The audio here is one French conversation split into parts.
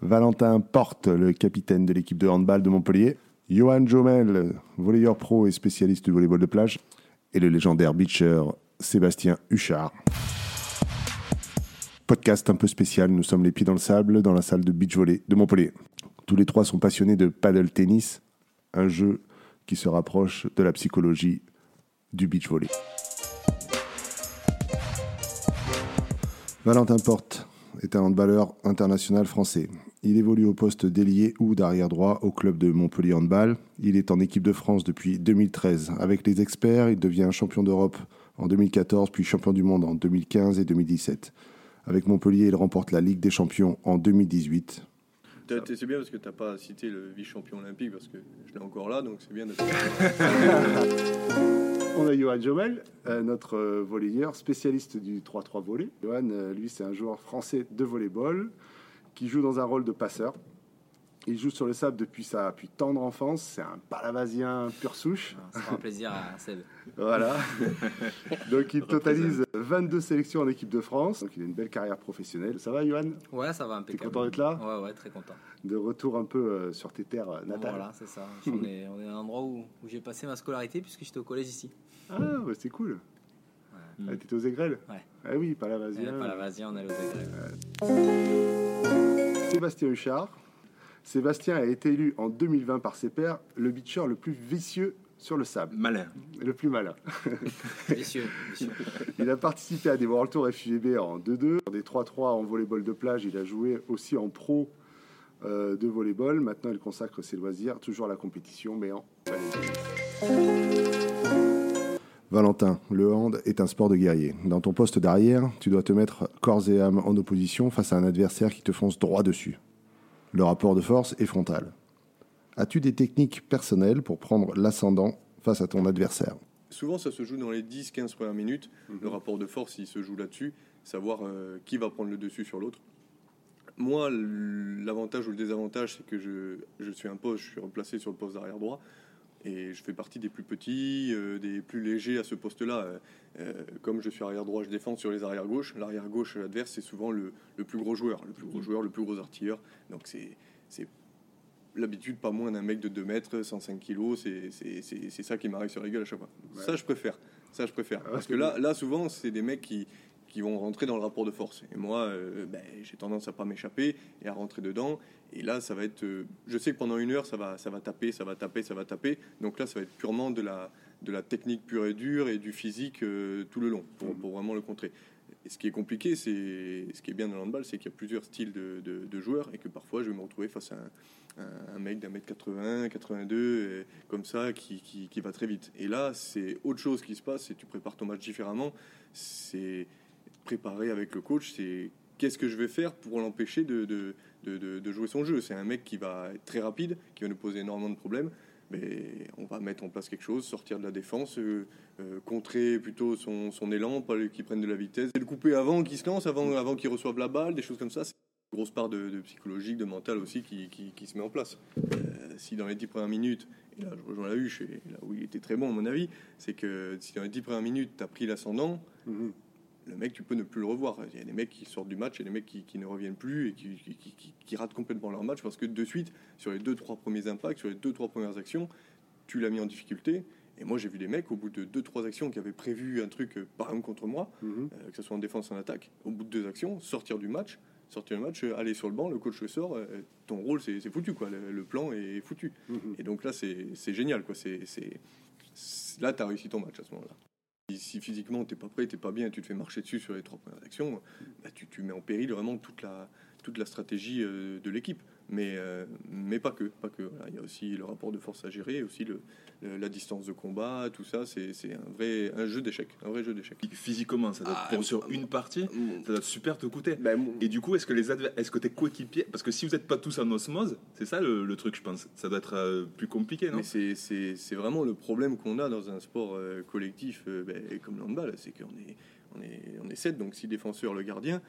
Valentin Porte, le capitaine de l'équipe de handball de Montpellier. Johan Jomel, volleyeur pro et spécialiste du volleyball de plage. Et le légendaire beacher Sébastien Huchard. Podcast un peu spécial, nous sommes les pieds dans le sable dans la salle de beach volley de Montpellier. Tous les trois sont passionnés de paddle tennis, un jeu qui se rapproche de la psychologie du beach volley. Valentin Porte est un handballeur international français. Il évolue au poste d'ailier ou d'arrière droit au club de Montpellier Handball. Il est en équipe de France depuis 2013. Avec les experts, il devient champion d'Europe en 2014 puis champion du monde en 2015 et 2017. Avec Montpellier, il remporte la Ligue des Champions en 2018. C'est bien parce que tu n'as pas cité le vice-champion olympique parce que je l'ai encore là, donc c'est bien de. On a Johan Jomel, euh, notre euh, volleyeur, spécialiste du 3-3 volley. Johan, euh, lui, c'est un joueur français de volleyball qui joue dans un rôle de passeur. Il joue sur le sable depuis sa plus tendre enfance. C'est un palavasien pur souche. Ça fera plaisir à Seb. voilà. Donc il totalise 22 sélections en équipe de France. Donc il a une belle carrière professionnelle. Ça va, Johan? Ouais, ça va impeccable. T'es content d'être là? Ouais, ouais, très content. De retour un peu euh, sur tes terres euh, natales. Voilà, c'est ça. on, est, on est à un endroit où, où j'ai passé ma scolarité puisque j'étais au collège ici. Ah, bah, c'est cool. Ah, T'étais aux Aigrelles Ouais. Ah oui, palavasien. Pas la Vasia, on est aux Aigrelles. Sébastien Huchard. Sébastien a été élu en 2020 par ses pairs le beacher le plus vicieux sur le sable. Malin. Le plus malin. Vicieux, vicieux. Il a participé à des World Tour FUVB en 2-2, des 3-3 en volleyball de plage. Il a joué aussi en pro euh, de volleyball. Maintenant, il consacre ses loisirs toujours à la compétition, mais en Valentin, le hand est un sport de guerrier. Dans ton poste d'arrière, tu dois te mettre corps et âme en opposition face à un adversaire qui te fonce droit dessus. Le rapport de force est frontal. As-tu des techniques personnelles pour prendre l'ascendant face à ton adversaire? Souvent, ça se joue dans les 10-15 premières minutes. Le rapport de force, il se joue là-dessus. Savoir euh, qui va prendre le dessus sur l'autre. Moi, l'avantage ou le désavantage, c'est que je, je suis un poste, je suis replacé sur le poste d'arrière droit. Et je fais partie des plus petits, euh, des plus légers à ce poste-là. Euh, euh, comme je suis arrière droit, je défends sur les arrières gauche. L'arrière gauche adverse, c'est souvent le, le plus gros joueur, le plus gros joueur, le plus gros artilleur. Donc c'est l'habitude pas moins d'un mec de 2 mètres, 105 kilos. C'est ça qui m'arrive sur la gueule à chaque fois. Ça, je préfère. Ça, je préfère. Ah Parce que là, là, souvent, c'est des mecs qui qui vont rentrer dans le rapport de force. Et moi, euh, ben, j'ai tendance à pas m'échapper et à rentrer dedans. Et là, ça va être. euh, je sais que pendant une heure, ça va, ça va taper, ça va taper, ça va taper. Donc là, ça va être purement de la, de la technique pure et dure et du physique euh, tout le long pour, pour vraiment le contrer. Et ce qui est compliqué, c'est ce qui est bien dans le handball, c'est qu'il y a plusieurs styles de, de- joueurs et que parfois, je vais me retrouver face à un, mec d'un mètre 80, 82, euh, comme ça, qui, qui, qui va très vite. Et là, c'est autre chose qui se passe. C'est tu prépares ton match différemment. C'est préparer avec le coach. C'est qu'est-ce que je vais faire pour l'empêcher de, jouer son jeu. C'est un mec qui va être très rapide, qui va nous poser énormément de problèmes. Mais on va mettre en place quelque chose, sortir de la défense, euh, euh, contrer plutôt son, élan, pas qu'il prenne de la vitesse, le couper avant qu'il se lance, avant, avant qu'il reçoive la balle, des choses comme ça. C'est une grosse part de, psychologique, de mental aussi qui, se met en place. Euh, si dans les dix premières minutes, et là je rejoins la huche, et là où il était très bon à mon avis, c'est que si dans les dix premières minutes tu as pris l'ascendant, Mhm. Le mec, tu peux ne plus le revoir. Il y a des mecs qui sortent du match et des mecs qui, qui ne reviennent plus et qui, ratent complètement leur match parce que de suite, sur les deux, trois premiers impacts, sur les deux, trois premières actions, tu l'as mis en difficulté. Et moi, j'ai vu des mecs, au bout de deux, trois actions qui avaient prévu un truc, euh, par exemple contre moi, Mhm. euh, que ce soit en défense, en attaque, au bout de deux actions, sortir du match, sortir du match, euh, aller sur le banc, le coach le sort, euh, ton rôle, c'est foutu, quoi. Le, le plan est foutu. Mhm. Et donc là, c'est génial, quoi. C'est- là, tu as réussi ton match à ce moment-là. Si, si physiquement t'es pas prêt, t'es pas bien, tu te fais marcher dessus sur les trois premières actions, bah, tu, mets en péril vraiment toute la, toute la stratégie euh, de l'équipe. Mais, euh, mais pas que, pas que. Il y a aussi le rapport de force à gérer, aussi le- la distance de combat, tout ça. C'est un vrai un jeu d'échecs, un vrai jeu d'échecs. Physiquement, ça doit Ah, pour sur une partie, ça doit super te coûter. Ben, mon- Et du coup, est-ce que les est-ce que tes coéquipiers, parce que si vous n'êtes pas tous en osmose, c'est ça le, le truc, je pense. Ça doit être euh, plus compliqué, non? C'est- vraiment le problème qu'on a dans un sport euh, collectif euh, ben, comme le handball, c'est qu'on est, on est, on est sept, donc six défenseurs, le gardien.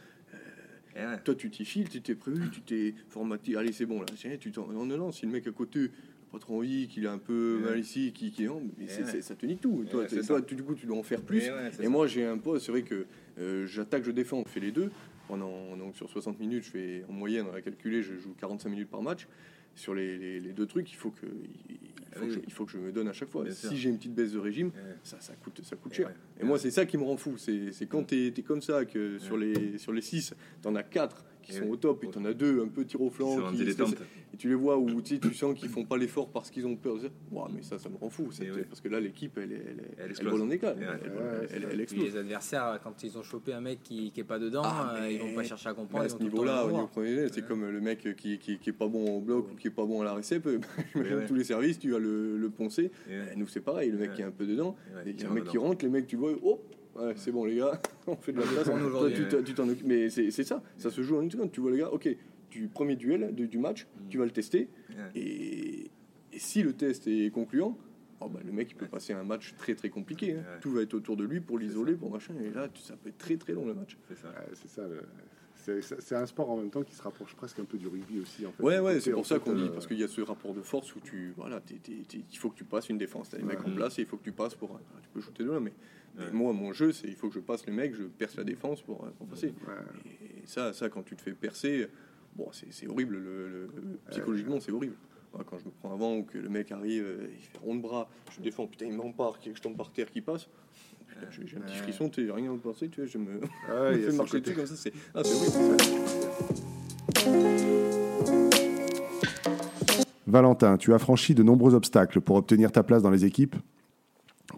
Eh ouais. Toi, tu t'y files, tu t'es prévu, tu t'es formaté. Allez, c'est bon, là. tiens, Tu t'en on lance. Si le mec à côté, pas trop envie, qu'il a un peu Ouais. mal ici, qui, qui non, mais c'est- ouais. c'est- ça te nique tout. Eh toi, toi, tu- du coup, tu dois en faire plus. Eh Et moi, j'ai un poste, c'est vrai que euh, j'attaque, je défends, on fait les deux. pendant donc sur 60 minutes, je fais en moyenne, on a calculé, je joue 45 minutes par match. Sur les, les- les deux trucs, il faut que il, il faut, Oui. que je, il faut que je me donne à chaque fois. Bien sûr. Si j'ai une petite baisse de régime, ça, ça coûte, ça coûte cher. Et moi, c'est ça qui me rend fou. C'est c'est quand tu es, comme ça, que sur les, sur les 6, tu en as 4 qui Et sont ouais. au top, et tu en as deux un peu tir au flanc. qui- et tu les vois où tu, sais, tu sens qu'ils font pas l'effort parce qu'ils ont peur. Ouah, mais ça, ça me rend fou. ouais. Parce que là, l'équipe, elle, est- elle, est- Elle elle explose. vole en éclat. Elle, Ouais, elle- c'est elle- vrai. elle Puis explose. les adversaires, quand ils ont chopé un mec qui, qui est pas dedans, Ah, euh, ils vont pas chercher à comprendre. à ce niveau-là, au niveau professionnel, c'est comme le mec qui, qui, qui est pas bon au bloc ou qui est pas bon à la récep. Et ouais. tous les services, tu vas le, le poncer. Eh, Nous, c'est pareil. Le mec Ouais. qui est un peu dedans, il y qui a un rentre mec qui rentre, les mecs, tu vois, hop, ouais, c'est bon, les gars, on fait de la place. Toi, aujourd'hui, tu t'en- occupes. Mais c'est c'est ça, ça se joue en une seconde. Tu vois, les gars, ok, du premier duel du, du match, Mm. tu vas le tester. Ouais. Et, et si le test est concluant, oh bah, le mec il peut passer un match très très compliqué. hein. Tout va être autour de lui pour l'isoler, pour machin. Et là, tu- ça peut être très très long le match. C'est ça. Ouais, c'est ça. le- C'est c'est- c'est un sport en même temps qui se rapproche presque un peu du rugby aussi. En fait. Ouais, ouais, c'est pour ça fait, qu'on dit, euh, parce qu'il y a ce rapport de force où tu. Voilà, il faut que tu passes une défense. T'as les mecs en place et il faut que tu passes pour. Tu peux shooter de là, mais Ouais. moi, mon jeu, c'est il faut que je passe les mecs, je perce la défense pour, pour passer. ouais. Et ça, ça, quand tu te fais percer, bon, c'est horrible. Le, le- psychologiquement, c'est horrible. Moi, quand je me prends avant ou que le mec arrive, euh, il fait rond de bras, je défends, putain, il m'empare, que je tombe par terre, qui passe. J'ai un petit Ouais. frisson, tu rien à penser, tu vois, je me, Ah fais marcher dessus comme ça, c'est ah, c'est horrible. Valentin, tu as franchi de nombreux obstacles pour obtenir ta place dans les équipes.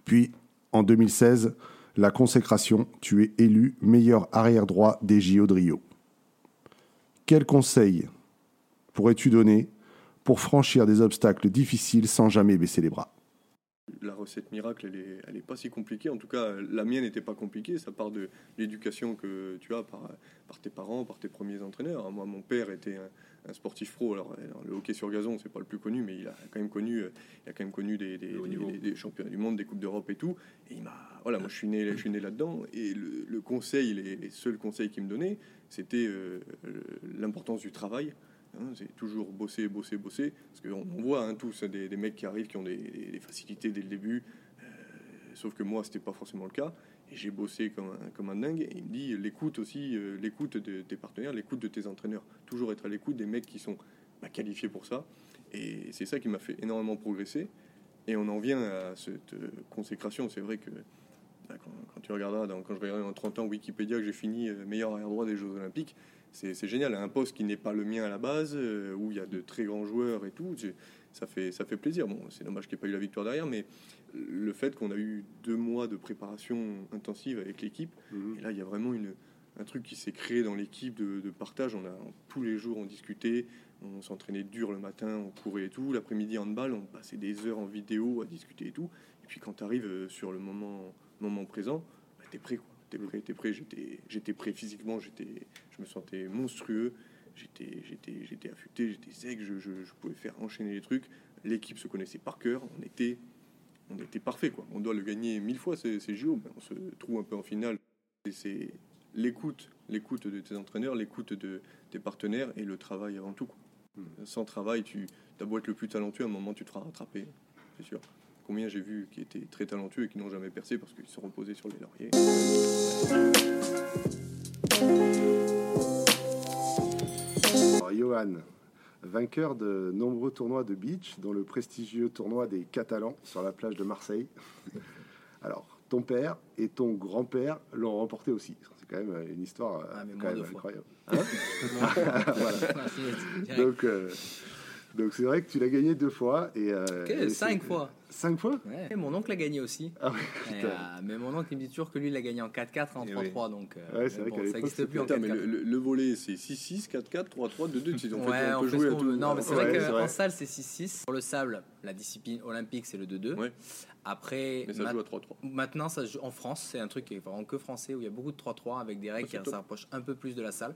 Puis, en 2016, la consécration, tu es élu meilleur arrière droit des JO de Rio. Quels conseils pourrais-tu donner pour franchir des obstacles difficiles sans jamais baisser les bras? La recette miracle, elle est, elle est pas si compliquée. En tout cas, la mienne n'était pas compliquée. Ça part de l'éducation que tu as par, par tes parents, par tes premiers entraîneurs. Moi, mon père était un, un sportif pro. Alors, alors, le hockey sur gazon, c'est pas le plus connu, mais il a quand même connu, euh, il a quand même connu des, championnats du monde, des coupes d'Europe et tout. Et il m'a, voilà, moi, je suis né, je suis né là-dedans. Et le, le conseil, les, les seuls conseils qu'il me donnait, c'était euh, l'importance du travail. Hein, c'est toujours bosser, bosser, bosser. Parce qu'on on voit hein, tous des, mecs qui arrivent qui ont des, facilités dès le début. Euh, sauf que moi, c'était pas forcément le cas. J'ai bossé comme un, comme un dingue. Et il me dit l'écoute aussi, euh, l'écoute de tes partenaires, l'écoute de tes entraîneurs. Toujours être à l'écoute des mecs qui sont bah, qualifiés pour ça. Et c'est ça qui m'a fait énormément progresser. Et on en vient à cette euh, consécration. C'est vrai que bah, quand, tu regarderas, dans- quand je regarderai en 30 ans Wikipédia que j'ai fini euh, meilleur arrière droit des Jeux Olympiques, c'est génial. Un poste qui n'est pas le mien à la base, où il y a de très grands joueurs et tout, ça fait, ça fait plaisir. Bon, c'est dommage qu'il n'y ait pas eu la victoire derrière, mais le fait qu'on a eu deux mois de préparation intensive avec l'équipe, Mhm. et là, il y a vraiment une, un truc qui s'est créé dans l'équipe de, de partage. On a tous les jours on discutait, on s'entraînait dur le matin, on courait et tout. L'après-midi en balle, on passait des heures en vidéo à discuter et tout. Et puis quand tu arrives sur le moment, moment présent, bah, t'es prêt, quoi. T'es prêt, t'es prêt. J'étais, j'étais prêt physiquement. J'étais, je me sentais monstrueux. J'étais, j'étais, j'étais affûté. J'étais sec. Je, je, je pouvais faire enchaîner les trucs. L'équipe se connaissait par cœur. On était, on était parfait, quoi. On doit le gagner mille fois ces, ces JO. mais on se trouve un peu en finale. Et c'est l'écoute, l'écoute de tes entraîneurs, l'écoute de tes partenaires et le travail avant tout. quoi. Sans travail, tu as beau être le plus talentueux, à un moment tu te feras rattraper, c'est sûr. Combien j'ai vu qui étaient très talentueux et qui n'ont jamais percé parce qu'ils se sont reposés sur les lauriers. Alors, Johan, vainqueur de nombreux tournois de beach, dont le prestigieux tournoi des Catalans sur la plage de Marseille. Alors, ton père et ton grand-père l'ont remporté aussi. C'est quand même une histoire euh, Ah, quand même fois. incroyable. Voilà. Direct. Donc, euh, donc c'est vrai que tu l'as gagné deux fois et euh, et cinq fois. Cinq fois? Ouais. Et mon oncle a gagné aussi. Ah ouais, Et, euh, mais mon oncle il me dit toujours que lui il a gagné en 4-4 et en Eh 3-3 donc euh, Ouais, c'est mais vrai ça n'existe plus en Putain, mais 4-4. le, le- le volet c'est 6-6, 4-4, 3-3, 2-2. tu sais, En fait, ouais, on on peut jouer ce à tout. Non, mais c'est Ouais, vrai qu'en salle c'est 6-6. Pour le sable, la discipline olympique c'est le 2-2. Ouais. Après, Mais ça joue à 3-3. maintenant ça joue en France, c'est un truc qui est vraiment que français où il y a beaucoup de 3-3 avec des règles Ah, qui s'approchent un peu plus de la salle.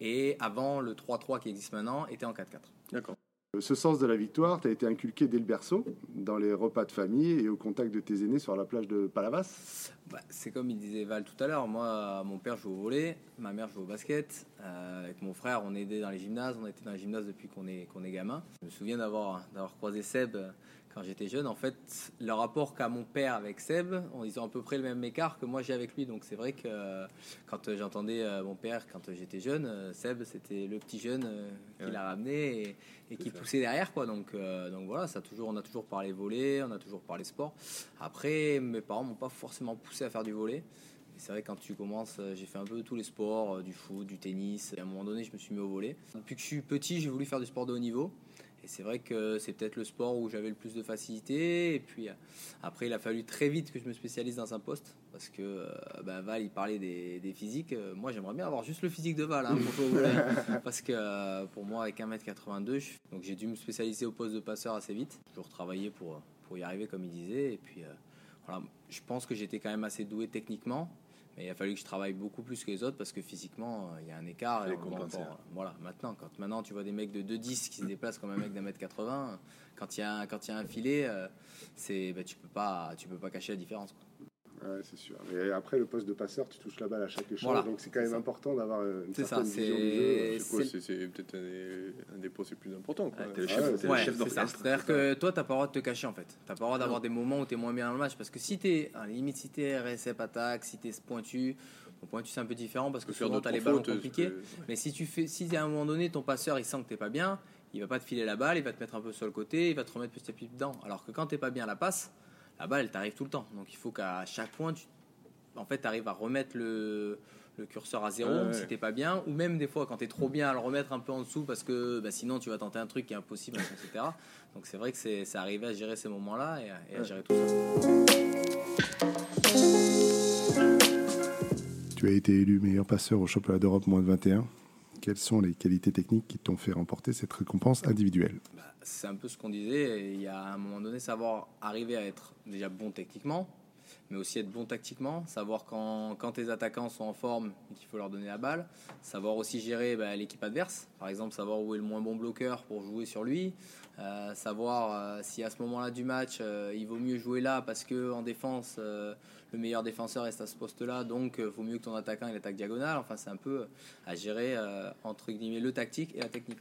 Et avant, le 3-3 qui existe maintenant était en 4-4. D'accord. Ce sens de la victoire t'a été inculqué dès le berceau, dans les repas de famille et au contact de tes aînés sur la plage de Palavas? Bah, c'est comme il disait Val tout à l'heure. Moi, mon père joue au volet, ma mère joue au basket. Euh, avec mon frère, on aidé dans les gymnases. On été dans les gymnases depuis qu'on est, qu'on est gamin. Je me souviens d'avoir, croisé Seb quand j'étais jeune, en fait, le rapport qu'a mon père avec Seb, ils ont à peu près le même écart que moi j'ai avec lui. Donc c'est vrai que euh, quand j'entendais euh, mon père quand j'étais jeune, euh, Seb c'était le petit jeune qui Ouais. l'a ramené et, et qui poussait derrière quoi. Donc donc voilà, ça a toujours, on a toujours parlé volet, on a toujours parlé sport. Après, mes parents m'ont pas forcément poussé à faire du volet. Et C'est vrai, quand tu commences, euh, j'ai fait un peu tous les sports, euh, du foot, du tennis. Et à un moment donné, je me suis mis au volet. Depuis que je suis petit, j'ai voulu faire du sport de haut niveau. C'est vrai que c'est peut-être le sport où j'avais le plus de facilité. Et puis euh, après, il a fallu très vite que je me spécialise dans un poste. Parce que euh, bah, Val, il parlait des, des physiques. Euh, Moi, j'aimerais bien avoir juste le physique de Val hein, pour. Parce que pour moi, avec 1m82, je- donc j'ai dû me spécialiser au poste de passeur assez vite. J'ai toujours travaillé pour, pour y arriver, comme il disait. Et puis voilà, je pense que j'étais quand même assez doué techniquement. Il a fallu que je travaille beaucoup plus que les autres parce que physiquement, euh, il y a un écart. Et on encore, voilà, maintenant, quand maintenant tu vois des mecs de 2,10 qui se déplacent comme un mec d'un mètre 80, quand il y a un, quand il y a un filet, euh, c'est, bah, tu peux pas, tu peux pas cacher la différence. quoi. Ouais, c'est sûr. Mais après, le poste de passeur, tu touches la balle à chaque échange, Voilà, donc c'est quand même ça. important d'avoir euh, une ça, certaine vision du jeu. c'est, peut-être un, des- un des postes les plus importants. Ah chef, ouais, Ouais, chef d'orchestre. C'est-à-dire que toi, t'as pas le droit de te cacher en fait. T'as pas le droit d'avoir des moments où t'es moins bien dans le match. Parce que si t'es, à la limite, si t'es RSF attaque, si t'es pointu, bon, pointu c'est un peu différent parce que souvent t'as les ballons fautes, compliqués. Mais si tu fais, si à un moment donné ton passeur il sent que t'es pas bien, il va pas te filer la balle, il va te mettre un peu sur le côté, il va te remettre petit à petit dedans. Alors que quand t'es pas bien à la passe, la balle elle t'arrive tout le temps. Donc il faut qu'à chaque point, tu, en fait, arrives à remettre le, le curseur à zéro Ouais, si t'es pas bien, ou même des fois quand t'es trop bien à le remettre un peu en dessous parce que bah, sinon tu vas tenter un truc qui est impossible, etc. Donc c'est vrai que c'est c'est arrivé à gérer ces moments-là et, à- et à gérer tout ça. Tu as été élu meilleur passeur au championnat d'Europe moins de 21. Quelles sont les qualités techniques qui t'ont fait remporter cette récompense individuelle? Bah, c'est un peu ce qu'on disait. Il y a à un moment donné savoir arriver à être déjà bon techniquement, mais aussi être bon tactiquement, savoir quand, quand tes attaquants sont en forme et qu'il faut leur donner la balle, savoir aussi gérer bah, l'équipe adverse, par exemple savoir où est le moins bon bloqueur pour jouer sur lui, euh, savoir euh, si à ce moment-là du match euh, il vaut mieux jouer là parce que en défense le meilleur défenseur reste à ce poste-là, donc vaut mieux que ton attaquant il attaque diagonale. Enfin c'est un peu à gérer entre guillemets le tactique et la technique.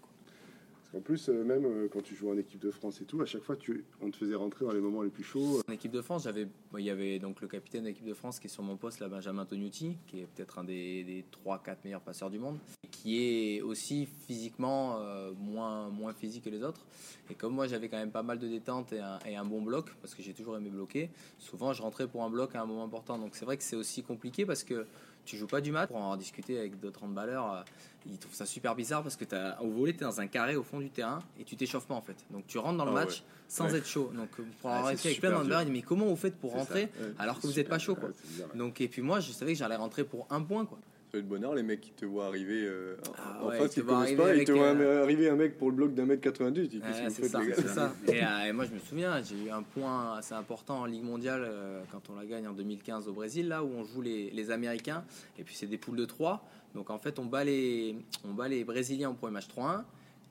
Qu'en plus, euh, même euh, quand tu jouais en équipe de France et tout, à chaque fois, on te faisait rentrer dans les moments les plus chauds. En équipe de France, j'avais, il y avait donc le capitaine de l'équipe de France qui est sur mon poste, là, Benjamin Tognuti, qui est peut-être un des, des 3-4 meilleurs passeurs du monde, qui est aussi physiquement euh, moins, moins physique que les autres. Et comme moi, j'avais quand même pas mal de détente et un bon bloc, parce que j'ai toujours aimé bloquer, souvent je rentrais pour un bloc à un moment important. Donc c'est vrai que c'est aussi compliqué parce que tu joues pas du match. Pour en discuter avec d'autres handballeurs, euh, ils trouvent ça super bizarre parce que t'as, au volet, tu es dans un carré au fond du terrain et tu t'échauffes pas en fait. Donc tu rentres dans le Ah match ouais. sans Ouais. être chaud. Donc euh, pour c'est été avec plein d'handballeurs, ils disent mais comment vous faites pour ça. rentrer alors que vous n'êtes pas chaud quoi. Donc et puis moi je savais que j'allais rentrer pour un point quoi. Ça doit être bonheur, les mecs qui te voient arriver euh, Ah en ouais, face, ils te voient arriver pas, ils te voient euh, arriver un mec pour le bloc d'un mètre 90, ils disent qu'est-ce que Ouais, vous c'est ça. Et, euh, et moi je me souviens, j'ai eu un point assez important en Ligue mondiale quand on la gagne en 2015 au Brésil, là où on joue les, les Américains, et puis c'est des poules de 3. Donc en fait on bat les, on bat les Brésiliens au premier match 3-1.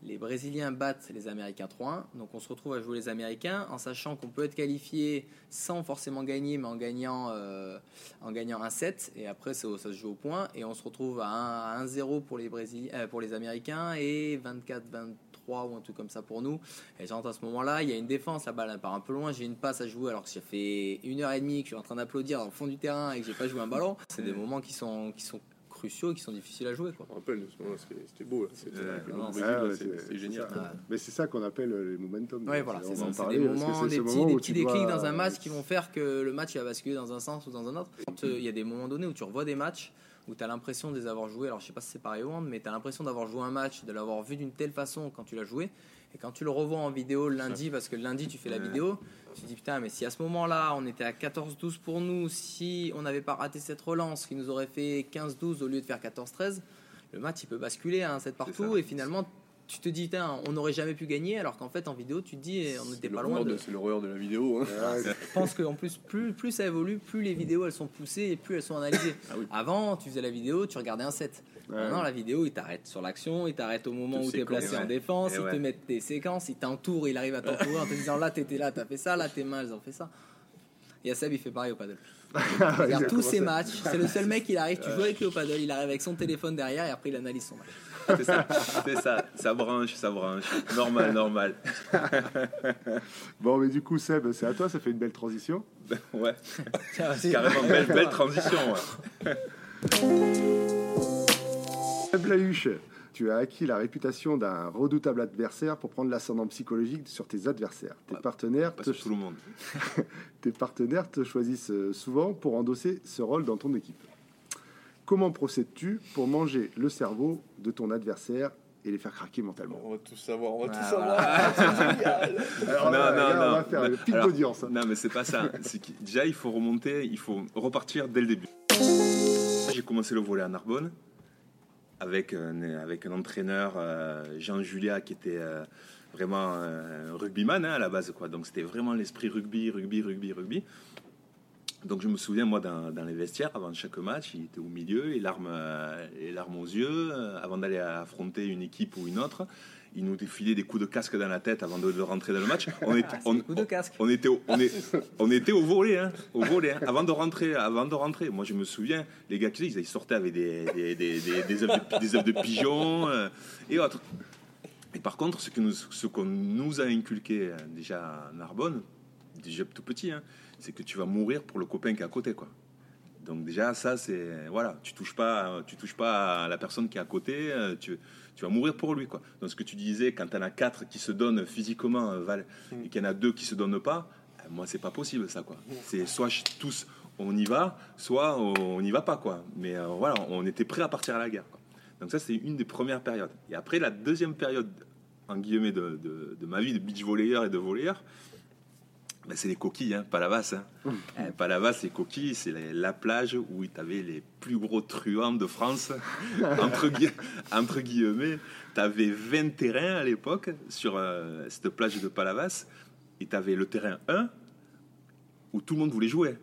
Les Brésiliens battent les Américains 3-1. Donc on se retrouve à jouer les Américains en sachant qu'on peut être qualifié sans forcément gagner, mais en gagnant, euh, en gagnant un 7. Et après ça, ça se joue au point. Et on se retrouve à 1 à 1-0 pour les, Brésiliens, euh, pour les Américains et 24-23 ou un truc comme ça pour nous. Et j'entends à ce moment-là, il y a une défense, la balle part un peu loin, j'ai une passe à jouer alors que j'ai fait une heure et demie que je suis en train d'applaudir au fond du terrain et que j'ai pas joué un ballon. C'est des moments qui sont, qui sont cruciaux et qui sont difficiles à jouer. Quoi. Je me rappelle c'était beau. là. C'était Ouais, c'est c'est génial. ça. Ouais. Mais c'est ça qu'on appelle euh, les momentum. Ouais, voilà, On c'est ça. des moments, des petits, moment des où petits tu dois- déclics dans un match qui vont faire que le match va basculer dans un sens ou dans un autre. Quand, euh, Il y a des moments donnés où tu revois des matchs où tu as l'impression de les avoir joués. Alors je sais pas si c'est pareil au hand, mais tu as l'impression d'avoir joué un match, de l'avoir vu d'une telle façon quand tu l'as joué. Et quand tu le revois en vidéo lundi, parce que lundi tu fais la vidéo, tu te dis putain, mais si à ce moment-là on était à 14-12 pour nous, si on n'avait pas raté cette relance qui nous aurait fait 15-12 au lieu de faire 14-13, le match il peut basculer à un 7 partout. et finalement tu te dis on n'aurait jamais pu gagner alors qu'en fait en vidéo tu te dis eh, on n'était pas loin de. C'est l'horreur de la vidéo. hein. Ouais, Je pense qu'en plus, plus, plus ça évolue, plus les vidéos elles sont poussées et plus elles sont analysées. Ah oui. Avant, tu faisais la vidéo, tu regardais un set. ouais. Maintenant, la vidéo, il t'arrête sur l'action, il t'arrête au moment où tu es placé en défense, Et il te met des séquences, il t'entoure, il arrive à t'entourer en te disant là, t'étais là, t'as fait ça, là, tes mains, elles ont fait ça. Et Seb, il fait pareil au paddle. Il regarde tous ses matchs, c'est le seul mec, il arrive, tu joues avec lui au paddle, il arrive avec son téléphone derrière et après il analyse son match. C'est ça, c'est ça, ça branche, ça branche. Normal, normal. Bon, mais du coup, Seb, c'est à toi, ça fait une belle transition. Ouais, vas-y. carrément, belle, belle transition. ouais. Seb Lahuche, tu as acquis la réputation d'un redoutable adversaire pour prendre l'ascendant psychologique sur tes adversaires. Tes Ouais, partenaires Pas te, sur tout le monde. tes partenaires te choisissent euh, souvent pour endosser ce rôle dans ton équipe. Comment procèdes-tu pour manger le cerveau de ton adversaire et les faire craquer mentalement? On va tout savoir, on va Ah, tout savoir. C'est génial. Alors Non, là, non, là, on non. va faire Mais- le pic d'audience. Non, mais c'est pas ça. Déjà, il faut remonter, il faut repartir dès le début. J'ai commencé le volet à Narbonne avec un, avec un entraîneur, euh, Jean Julia, qui était euh, vraiment euh, rugbyman hein, à la base. Quoi. Donc c'était vraiment l'esprit rugby, rugby, rugby, rugby. Donc je me souviens, moi, dans, dans les vestiaires, avant chaque match, il était au milieu, les larmes, euh, les larmes aux yeux, euh, avant d'aller affronter une équipe ou une autre. Il nous défilait des coups de casque dans la tête avant de, de rentrer dans le match. On était, Ah, on, était, au- on, est, on était au volet, hein, au volet, hein, avant de rentrer, avant de rentrer. Moi, je me souviens, les gars qui ils sortaient avec des, des, des, œufs de, de pigeon euh, et autres. Et par contre, ce que nous, ce qu'on nous a inculqué euh, déjà à Narbonne, déjà tout petit, hein, c'est que tu vas mourir pour le copain qui est à côté, quoi. Donc déjà, ça, c'est voilà, tu touches pas, tu touches pas à la personne qui est à côté, euh, tu, tu vas mourir pour lui, quoi. Donc ce que tu disais, quand t'en as quatre qui se donnent physiquement, euh, Val, et qu'il y en a deux qui se donnent pas, euh, moi, c'est pas possible, ça, quoi. C'est soit tous on y va, soit on n'y va pas, quoi. Mais euh, voilà, on était prêt à partir à la guerre. quoi. Donc ça, c'est une des premières périodes. Et après, la deuxième période, en guillemets, de, de- de ma vie de beach volleyeur et de volleyeur, ben, c'est les coquilles, hein, pas la vasse. Hein. Euh, Pas la vasse, les coquilles, c'est la, la plage où tu avais les plus gros truands de France, entre, gui- entre guillemets. Tu avais 20 terrains à l'époque sur euh, cette plage de Palavas, et tu avais le terrain 1 où tout le monde voulait jouer.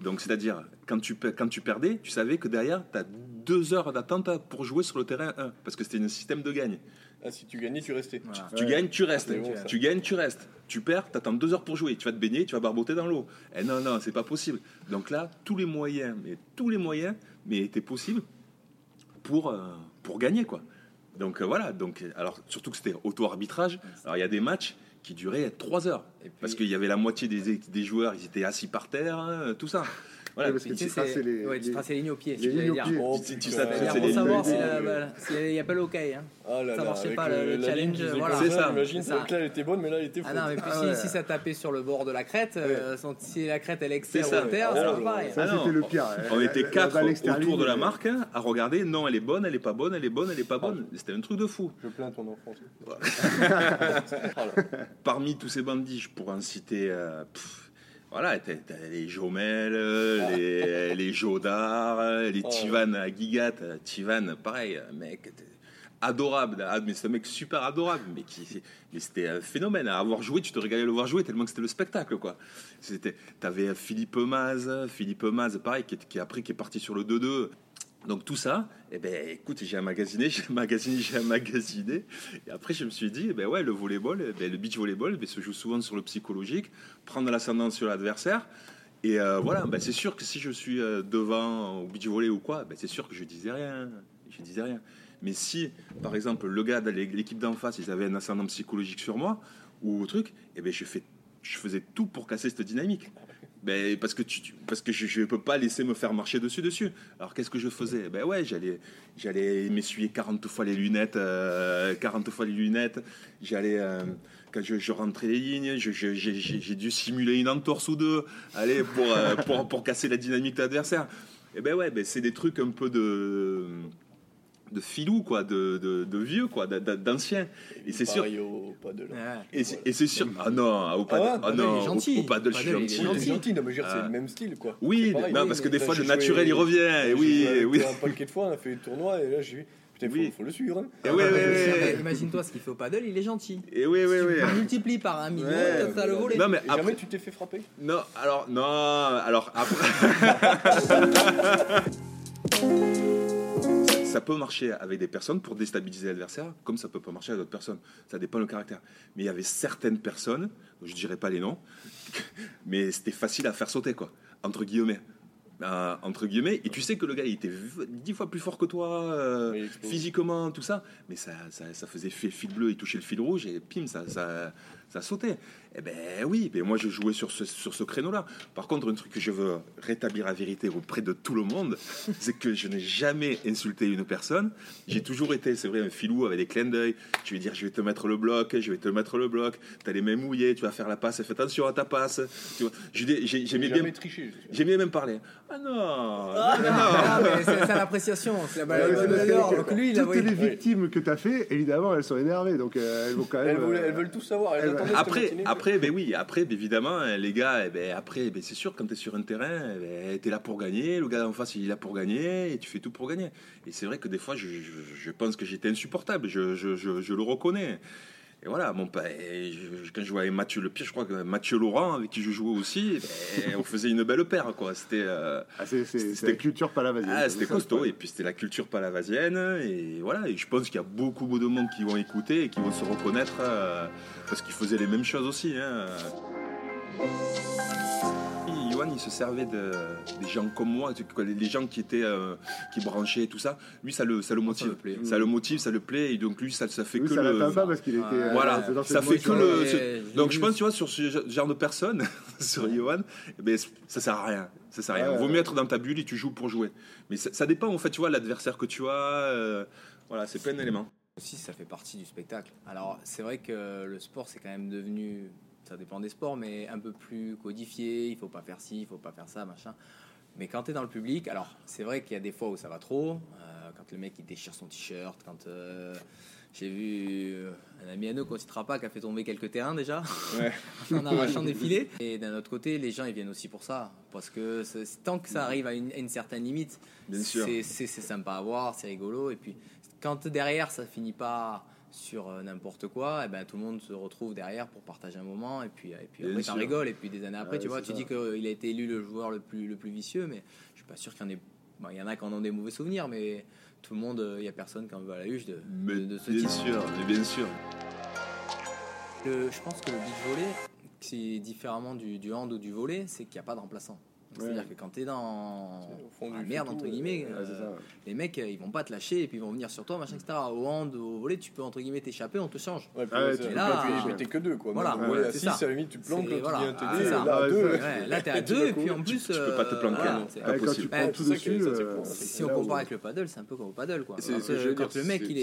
Donc, c'est-à-dire, quand tu, quand tu perdais, tu savais que derrière, tu as deux heures d'attente pour jouer sur le terrain 1, parce que c'était un système de gagne. Ah, si tu gagnais, tu restais. Voilà. Tu gagnes, tu restes. Bon, tu gagnes, tu restes. Tu perds, tu attends deux heures pour jouer. Tu vas te baigner, tu vas barboter dans l'eau. Eh non, non, c'est pas possible. Donc là, tous les moyens, mais tous les moyens, mais étaient possibles pour, euh, pour gagner, quoi. Donc euh, voilà. Donc, alors, surtout que c'était auto-arbitrage. Alors, il y a des matchs qui duraient trois heures. Et puis- Parce qu'il y avait la moitié des, des joueurs, ils étaient assis par terre, hein, tout ça. Voilà. Parce que Tu c'est- les- ouais, tu les- traces les lignes au pied. les c'est ce que lignes au j'allais pied. dire. Oh, Tu- tu pour les- savoir s'il n'y a pas le OK. Hein. Ah là là, marchait avec pas, le- challenge, voilà. C'est ça. Imagine, ça. là, elle était bonne, mais là, elle était Ah faute. non, mais puis Ah si, ouais. si ça tapait sur le bord de la crête, euh, sans- si la crête elle externe C'est ça. ou terre, Oh c'est pas pareil. Ça, Ah c'était le pire. On La- était quatre autour de la euh, marque hein, à regarder. Non, elle est bonne, elle est pas bonne, elle est bonne, elle est pas bonne. C'était un truc de fou. Je plains ton enfance. Parmi tous ces bandits, je pourrais en citer. euh, pff, voilà, t'as- t'as les Jomel, euh, les, les Jodard, euh, les Oh. Tivan à Gigat. Euh, Tivan, pareil, mec adorable. Ah, mais c'est un mec super adorable, mais qui, mais c'était un phénomène. À avoir joué, tu te régalais à le voir jouer tellement que c'était le spectacle, quoi. C'était, t'avais Philippe Maz, Philippe Maz, pareil, qui, qui après qui est parti sur le 2-2. Donc tout ça, eh ben, écoute, j'ai emmagasiné, j'ai emmagasiné, j'ai emmagasiné. Et après, je me suis dit, eh ben ouais, le volleyball, eh ben, le beach volleyball, eh ben, se joue souvent sur le psychologique, prendre l'ascendant sur l'adversaire. Et euh, voilà, ben, c'est sûr que si je suis euh, devant au beach volley ou quoi, ben, c'est sûr que je disais rien, je disais rien. Mais si, par exemple, le gars de l'équipe d'en face, ils avaient un ascendant psychologique sur moi ou au truc, eh ben, je faisais tout pour casser cette dynamique. Ben, parce que, tu, parce que je ne peux pas laisser me faire marcher dessus dessus. Alors qu'est-ce que je faisais? Ben ouais, j'allais, j'allais m'essuyer 40 fois les lunettes, euh, 40 fois les lunettes. J'allais, euh, quand je, rentrais les lignes, j'ai dû simuler une entorse ou deux, allez, pour, euh, pour, pour casser la dynamique de l'adversaire. Et ben ouais, ben c'est des trucs un peu de de filou quoi, de, de, de vieux quoi, d'a- d'a- d'anciens. Et c'est sûr. Au pas de là. Ouais. Et c'est, et c'est sûr. Ah non, au Ah pas ouais, ah Paddle, non, il est gentil. au, au paddle, je suis Paddle, il est gentil. Gentil. gentil, non mais je veux dire, c'est Ah. le même style quoi. Oui, pareil, non, oui, parce que des là, fois le joué- naturel il revient. Et oui, oui. Un paquet de fois, on a fait le tournoi et là j'ai vu. Putain, faut, Oui. faut le suivre. hein. Et oui, Ah, oui, oui, oui. Imagine-toi ce qu'il fait au paddle, il est gentil. Et oui, oui, Si oui. Tu multiplies par un million, t'as le volet. Non, mais après, Jamais tu t'es fait frapper non, alors, non, alors après. ça, peut marcher avec des personnes pour déstabiliser l'adversaire, comme ça peut pas marcher avec d'autres personnes. Ça dépend du caractère. Mais il y avait certaines personnes, je dirais pas les noms, mais c'était facile à faire sauter, quoi, entre guillemets. euh, entre guillemets, et tu sais que le gars il était dix fois plus fort que toi, euh, Oui, physiquement, tout ça, mais ça, ça, ça faisait fil bleu, il touchait le fil rouge et pim, ça, ça, ça sautait. Eh ben oui, ben moi je jouais sur ce, sur ce créneau-là. Par contre, un truc que je veux rétablir la vérité auprès de tout le monde, c'est que je n'ai jamais insulté une personne. J'ai toujours été, c'est vrai, un filou avec des clins d'œil. Tu veux dire, je vais te mettre le bloc, je vais te mettre le bloc, t'as les mains mouillées, tu vas faire la passe, fais attention à ta passe. J'aimais bien, j'aimais même parler. Ah non, Ah, non, non. ah, mais c'est c'est l'appréciation. C'est la Donc lui, il a Toutes les victimes que tu as fait, évidemment, elles sont énervées, donc euh, elles vont quand même. Euh, elles veulent tout savoir. Elles Après, après, ben oui, après, ben évidemment, hein, les gars, eh ben après, ben c'est sûr, quand tu es sur un terrain, eh ben, tu es là pour gagner, le gars en face, il est là pour gagner, et tu fais tout pour gagner. Et c'est vrai que des fois, je, je- je pense que j'étais insupportable, je le reconnais. Et voilà, mon père, je- quand je jouais avec Mathieu Le Pire, je crois que Mathieu Laurent, avec qui je jouais aussi, ben, on faisait une belle paire, quoi. C'était. euh, Ah, la culture palavasienne. ah, c'était costaud, et puis c'était la culture palavasienne, et voilà, et je pense qu'il y a beaucoup de monde qui vont écouter et qui vont se reconnaître, euh, parce qu'ils faisaient les mêmes choses aussi. Hein. Il se servait de, des gens comme moi, les gens qui étaient, euh, qui branchaient, tout ça. Lui, ça le, ça le motive, le plaît. ça le motive, ça le plaît, et donc lui, ça, ça fait Lui, que ça le. l'atteint pas parce qu'il était. Ouais. euh, Voilà, ça fait que le- ce- Donc je pense, tu vois, sur ce genre de personne, sur Johan, eh ben, ça sert à rien. Ça sert à rien. Ouais, Vaut ouais. mieux être dans ta bulle et tu joues pour jouer. Mais ça, ça dépend en fait, tu vois, l'adversaire que tu as. euh, voilà, c'est plein d'éléments. aussi ça fait partie du spectacle. Alors c'est vrai que le sport c'est quand même devenu, ça dépend des sports, mais un peu plus codifié. Il faut pas faire ci, il faut pas faire ça, machin. Mais quand tu es dans le public, alors c'est vrai qu'il y a des fois où ça va trop. euh, quand le mec il déchire son t-shirt, quand euh, j'ai vu euh, un ami à nous qu'on citera pas qui a fait tomber quelques terrains déjà Ouais. en arrachant des filets. Et d'un autre côté, les gens ils viennent aussi pour ça, parce que tant que ça arrive à une, à une certaine limite, c'est sympa à voir, c'est rigolo. Et puis, quand derrière, ça finit pas sur euh, n'importe quoi, et ben tout le monde se retrouve derrière pour partager un moment. Et puis, et puis après, t'en rigoles. Et puis, des années après, Ouais, tu vois, tu ça. dis qu'il a été élu le joueur le plus, le plus vicieux, mais je suis pas sûr qu'il y en ait. bon, il y en a qui en ont des mauvais souvenirs, mais tout le monde, euh, il y a personne qui en veut à la huche de, Mais de, de ce bien type. sûr, mais bien sûr. Le- je pense que le beach volley, c'est différemment du, du hand ou du volley, c'est qu'il n'y a pas de remplaçant. C'est-à-dire que quand tu es dans C'est au fond la du merde, entre guillemets, euh, les mecs, euh, ils vont pas te lâcher et puis ils vont venir sur toi, machin, etc. Au hand, au volley, tu peux, entre guillemets, t'échapper, on te change. Ouais, puis Ah ouais, c'est- là, euh, t'es que deux, quoi. voilà, ouais, ouais, à c'est 6, ça. à la limite, tu C'est- quand voilà, tu viens ah, t'aider. Là, à Ouais, deux, ouais, Ouais, là, t'es à deux, et puis en plus. tu peux pas te planquer, Si on compare avec le paddle, c'est un peu comme au paddle quoi. C'est- Quand, c'est- euh, quand le mec il